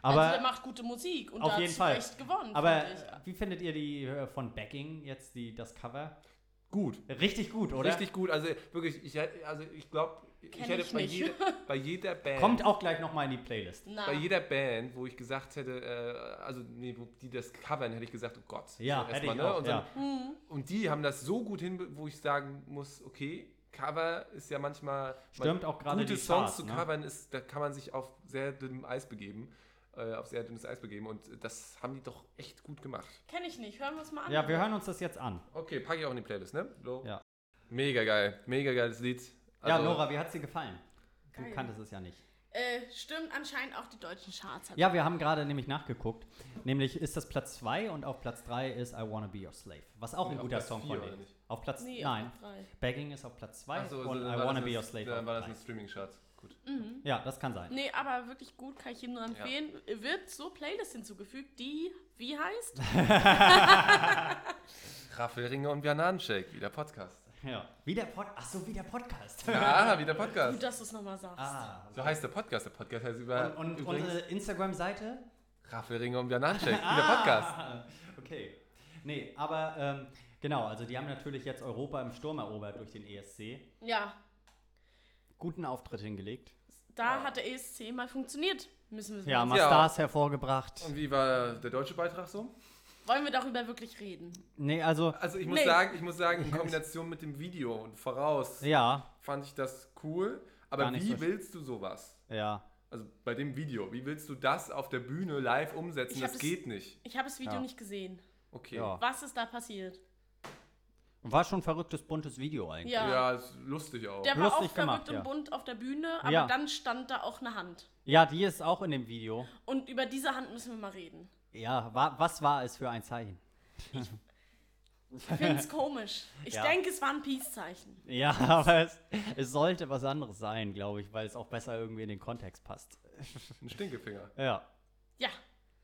Also Aber, der macht gute Musik und auf jeden Fall. Recht gewonnen. aber find ich. wie findet ihr die äh, von Backing jetzt, die, das Cover? gut. Richtig gut, oder? Richtig gut. Also wirklich, ich, also ich glaube, ich hätte ich bei, nicht. jeder, bei jeder Band. Kommt auch gleich nochmal in die Playlist. Na, bei jeder Band, wo ich gesagt hätte, äh, also nee, wo die das covern, hätte ich gesagt, oh Gott. Ja, so hätte erstmal, ich ne? auch, Und, dann, ja. hm, und die haben das so gut hin, wo ich sagen muss, okay, Cover ist ja manchmal Stürmt auch gerade gute die Songs Charts, zu ne? covern ist, da kann man sich auf sehr dünnem Eis begeben, äh, auf sehr dünnes Eis begeben und das haben die doch echt gut gemacht. kenne ich nicht. Hören wir es mal an. Ja, wir hören uns das jetzt an. Okay, packe ich auch in die Playlist, ne? So. Ja. Mega geil, mega geiles Lied. ja, Also, Nora, wie hat's dir gefallen? Du Geil. kanntest es ja nicht. Äh, stimmt anscheinend auch die deutschen Charts. Ja, wir haben gerade nämlich nachgeguckt. Nämlich ist das Platz 2 und auf Platz 3 ist I Wanna Be Your Slave. Was auch ein Auf guter Platz Song vier, von denen. Auf Platz Nee, Nein, auf. Begging ist auf Platz 2 Ach so, und so, I Wanna das Be ein- Your Slave Dann war das ein. Streaming-Chart. Gut. Mhm. Ja, das kann sein. Nee, aber wirklich gut, kann ich ihm nur empfehlen. Wird so Playlist hinzugefügt, die, wie heißt? Raffelringe und Bananenshake, wie der Podcast. Ja. Wie der Pod Ach so, wie der Podcast. Ja, wie der Gut, Podcast. dass du es nochmal sagst. ah. So heißt der Podcast. Der Podcast heißt über Und, und übrigens unsere Instagram-Seite? Raffelringe und Bananenshake, wie der Podcast. Ah, okay. Nee, aber ähm, genau, also die haben natürlich jetzt Europa im Sturm erobert durch den ESC. Ja, Guten Auftritt hingelegt. da hat der ESC mal funktioniert. Müssen wir Ja, mal Ja. Stars hervorgebracht. Und wie war der deutsche Beitrag so? Wollen wir darüber wirklich reden? Nee, also, Also ich muss Nee. sagen, ich muss sagen, in Kombination mit dem Video und voraus ja, fand ich das cool. Aber gar nicht wie so. willst du sowas? Ja. Also bei dem Video, wie willst du das auf der Bühne live umsetzen? Das es- geht nicht. Ich habe das Video Ja. nicht gesehen. Okay. Ja. Was ist da passiert? War schon ein verrücktes, buntes Video eigentlich. Ja. Ja, ist lustig auch. Der war Lustig auch gemacht, verrückt und ja. bunt auf der Bühne, aber Ja. dann stand da auch eine Hand. Ja, die ist auch in dem Video. Und über diese Hand müssen wir mal reden. Ja, wa was war es für ein Zeichen? Ich finde es komisch. Ich Ja. denke, es war ein Peace-Zeichen. Ja, aber es, es sollte was anderes sein, glaube ich, weil es auch besser irgendwie in den Kontext passt. Ein Stinkefinger. Ja. Ja,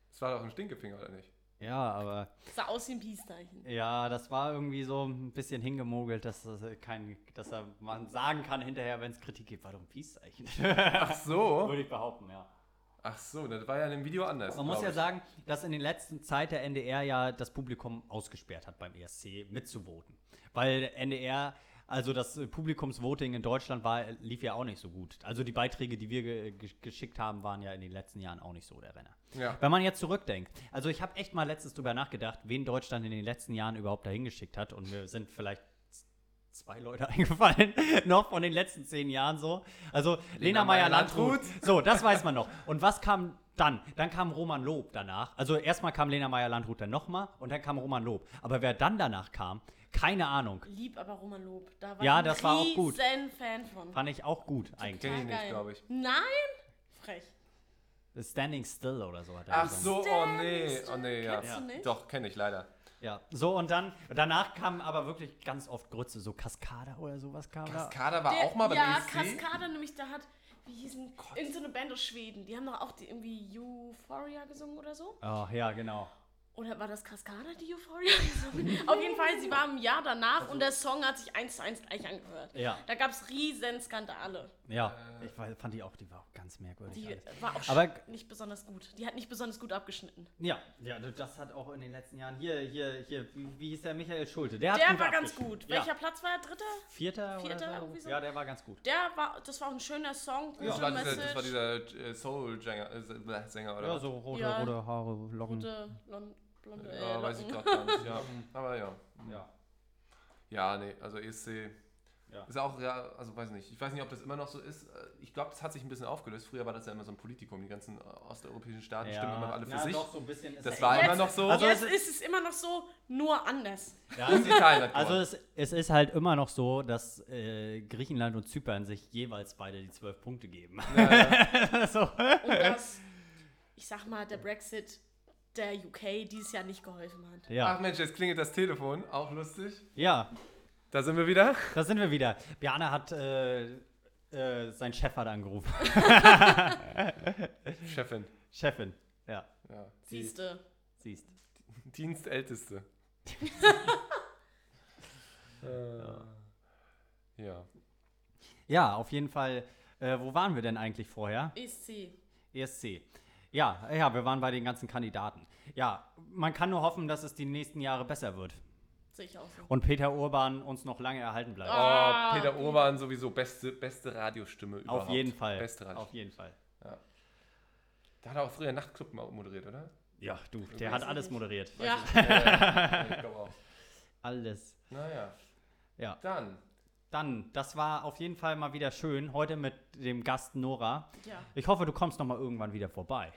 Das war doch ein Stinkefinger, oder nicht? Ja, aber sah aus wie ein Peace-Zeichen. ja, das war irgendwie so ein bisschen hingemogelt, dass, das kein, dass er, man sagen kann hinterher, wenn es Kritik gibt, war doch ein Peace-Zeichen. Ach so. Würde ich behaupten, ja. Ach so, das war ja in dem Video anders. Man muss ja ich. sagen, dass in den letzten Zeit der NDR ja das Publikum ausgesperrt hat beim ESC mitzuvoten. Weil der NDR, also das äh, Publikumsvoting in Deutschland war, lief ja auch nicht so gut. Also die Beiträge, die wir ge ge geschickt haben, waren ja in den letzten Jahren auch nicht so der Renner. Ja. Wenn man jetzt zurückdenkt, also ich habe echt mal letztens drüber nachgedacht, wen Deutschland in den letzten Jahren überhaupt dahin geschickt hat und mir sind vielleicht zwei Leute eingefallen, noch von den letzten zehn Jahren so. Also Lena Meyer-Landrut. So, das weiß man noch. Und was kam dann? Dann kam Roman Lob danach. Also erstmal kam Lena Meyer-Landrut dann nochmal und dann kam Roman Lob. Aber wer dann danach kam, keine Ahnung. Lieb aber Roman Lob. Da war Ja, ich ein das war auch gut. Fan von. Fand ich auch gut eigentlich. Kenn ich nicht, glaube ich. Nein? Frech. Standing Still oder so hat er Ach so, oh nee, oh nee, ja. Du nicht? Doch, kenne ich leider. Ja, so und dann, danach kam aber wirklich ganz oft Grütze, so Cascada oder sowas kam da. Kaskada war Der- auch mal beim E ja. Cascada nämlich, da hat, wie hießen, irgendeine so eine Band aus Schweden. Die haben doch auch die irgendwie Euphoria gesungen oder so. Oh, ja, genau. Oder war das Cascada, die Euphoria gesungen? Auf jeden Fall, sie war im Jahr danach und der Song hat sich eins zu eins gleich angehört. Ja. Da gab es riesen Skandale. Ja, ich war- fand die auch, die war auch ganz merkwürdig. Die alles. war auch Aber- nicht besonders gut. Die hat nicht besonders gut abgeschnitten. Ja, ja, das hat auch in den letzten Jahren hier, hier, hier, wie, wie hieß der Michael Schulte? Der, hat Der gut war ganz gut. Ja. Welcher Platz war der dritte? Vierter, Vierter, oder so? Ja, der war ganz gut. Der war, das war auch ein schöner Song, gute Das war dieser, das war dieser äh, Soul-Sänger, äh, Sänger, oder Ja, so rote, Ja. rote Haare, Locken. Blond, blonde äh, Ja, weiß ich gerade gar nicht, ja. Aber ja. Ja. Ja, nee, also ESC Ja. ist auch, ja, also weiß nicht. Ich weiß nicht, ob das immer noch so ist. Äh, Ich glaube, das hat sich ein bisschen aufgelöst. Früher war das ja immer so ein Politikum. Die ganzen äh, osteuropäischen Staaten stimmen immer alle für ja, sich. Doch, so ein bisschen ist Das war echt- immer noch so. Also Jetzt es ist es immer noch so, nur anders. Ja, Und Italien Also es, es ist halt immer noch so, dass äh, Griechenland und Zypern sich jeweils beide die zwölf Punkte geben. so. Und das, ich sag mal, der Brexit der UK dieses Jahr nicht geholfen hat. Ach Ja. Mensch, jetzt klingelt das Telefon. Auch lustig. ja, Da sind wir wieder. da sind wir wieder. Bjarne hat, äh, äh, sein Chef hat angerufen. Chefin. Chefin, ja, Ja. Siehste. siehst. Dienstälteste. äh, ja. Ja, auf jeden Fall. Äh, wo waren wir denn eigentlich vorher? ESC. ESC. Ja, ja, wir waren bei den ganzen Kandidaten. Ja, man kann nur hoffen, dass es die nächsten Jahre besser wird. Sehe ich auch so. Und Peter Urban uns noch lange erhalten bleibt. Oh, Ah, Peter Peter. Urban sowieso beste, beste Radiostimme überhaupt. Auf jeden Fall. Beste Radio. Auf jeden Fall. Da hat er auch früher Nachtclub mo- moderiert, oder? Ja, du, der hat ich alles nicht. moderiert. Ja, ja, ich glaube auch. Alles. Naja, Ja. dann. Dann, das war auf jeden Fall mal wieder schön. Heute mit dem Gast Nora. ja. Ich hoffe, du kommst noch mal irgendwann wieder vorbei.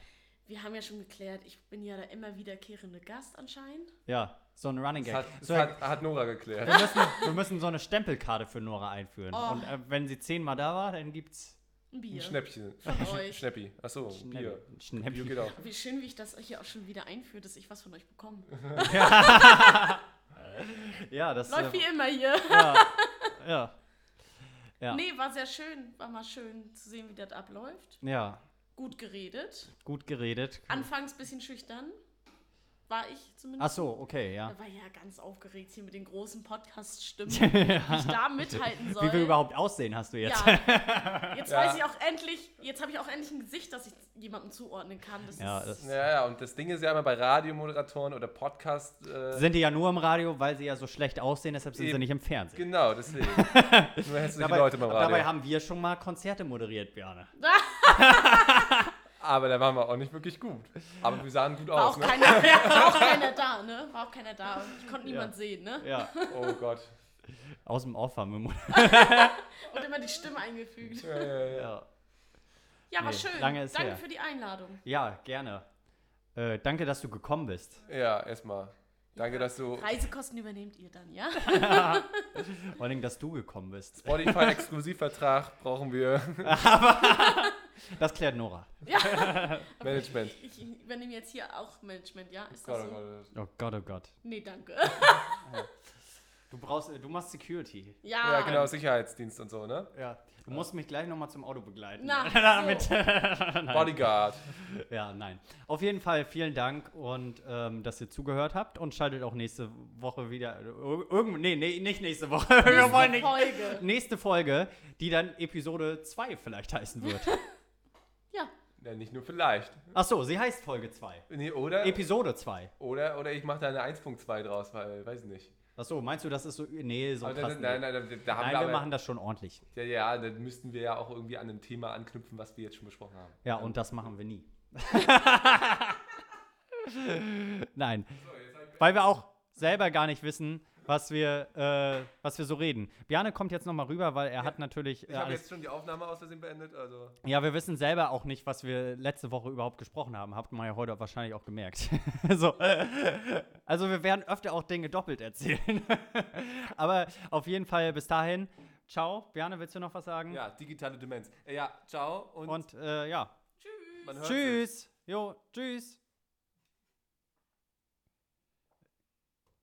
Wir haben ja schon geklärt, ich bin ja der immer wiederkehrende Gast anscheinend. Ja, so ein Running Das Gag. hat, das So, hat, hat Nora geklärt. wir, müssen, wir müssen so eine Stempelkarte für Nora einführen. Oh. Und äh, wenn sie zehnmal da war, dann gibt's Ein Bier. Ein Schnäppchen. Von euch. Schnäppi. Achso, Bier. Schnäppchen. Bier Schnäppchen. geht auch. Wie schön, wie ich das hier auch schon wieder einführe, dass ich was von euch bekomme. Ja, das Läuft äh, wie immer hier. ja, ja, ja, Nee, war sehr schön. War mal schön zu sehen, wie das abläuft. ja. Gut geredet. Gut geredet. Anfangs ein bisschen schüchtern. War ich zumindest. Ach so, okay, ja. Da war ja ganz aufgeregt hier mit den großen Podcast-Stimmen, wie ich da mithalten soll. Wie wir überhaupt aussehen, hast du jetzt. Ja. Jetzt Ja. weiß ich auch endlich, jetzt habe ich auch endlich ein Gesicht, das ich jemandem zuordnen kann. Das Ja, ist, das- Ja, ja, und das Ding ist ja immer bei Radiomoderatoren oder Podcast. Äh, Sind die ja nur im Radio, weil sie ja so schlecht aussehen, deshalb sind sie nicht im Fernsehen. genau, deswegen. Nur hässliche Dabei, Leute beim Radio. dabei haben wir schon mal Konzerte moderiert, Björne. Aber da waren wir auch nicht wirklich gut. Aber wir sahen gut war, aus, auch ne? keiner, war auch keiner da, ne? War auch keiner da. Ich konnte niemand sehen, ne? Ja. Oh Gott. Aus dem Off haben wir Und immer die Stimme eingefügt. Ja, ja, ja. ja. Ja, war Nee, schön. lange ist Danke her. für die Einladung. ja, gerne. Äh, danke, dass du gekommen bist. ja erstmal. Danke, dass du Reisekosten übernehmt ihr dann, ja? Vor allem, dass du gekommen bist. Spotify-Exklusivvertrag brauchen wir. Das klärt Nora. Management. Ich übernehme jetzt hier auch Management, ja? Ist Gott, das oh so? Gott. Oh Gott, oh Gott. Nee, danke. Du brauchst, du machst Security. Ja, Ja, genau, Sicherheitsdienst und so, ne? Ja. Du musst mich gleich nochmal zum Auto begleiten. Na, Damit. so. Bodyguard. Ja, nein. Auf jeden Fall vielen Dank und ähm, dass ihr zugehört habt und schaltet auch nächste Woche wieder. Irgend, nee, nee, nicht nächste Woche. Wir wollen nicht. Folge. Nächste Folge, die dann Episode 2 vielleicht heißen wird. Ja, nicht nur vielleicht. Ach so, sie heißt Folge 2. Nee, oder, Episode 2. oder, oder ich mache da eine 1.2 draus, weil, weiß ich nicht. Ach so, meinst du, das ist so. Nee, so Aber krass. da, nein, nein, da, da haben Nein, wir wir aber, machen das schon ordentlich. Ja, ja, dann müssten wir ja auch irgendwie an ein Thema anknüpfen, was wir jetzt schon besprochen haben. Ja, und das machen wir nie. Nein. Weil wir auch selber gar nicht wissen, was wir, äh, was wir so reden. Bjarne kommt jetzt nochmal rüber, weil er hat natürlich äh, Ich habe jetzt schon die Aufnahme aus Versehen beendet, also. Ja, wir wissen selber auch nicht, was wir letzte Woche überhaupt gesprochen haben. Habt ihr ja heute wahrscheinlich auch gemerkt. so. Also wir werden öfter auch Dinge doppelt erzählen. Aber auf jeden Fall bis dahin. Ciao. Bjarne, willst du noch was sagen? Ja, digitale Demenz. Äh, ja, ciao und, Und äh, ja. sich. Tschüss. Jo, tschüss.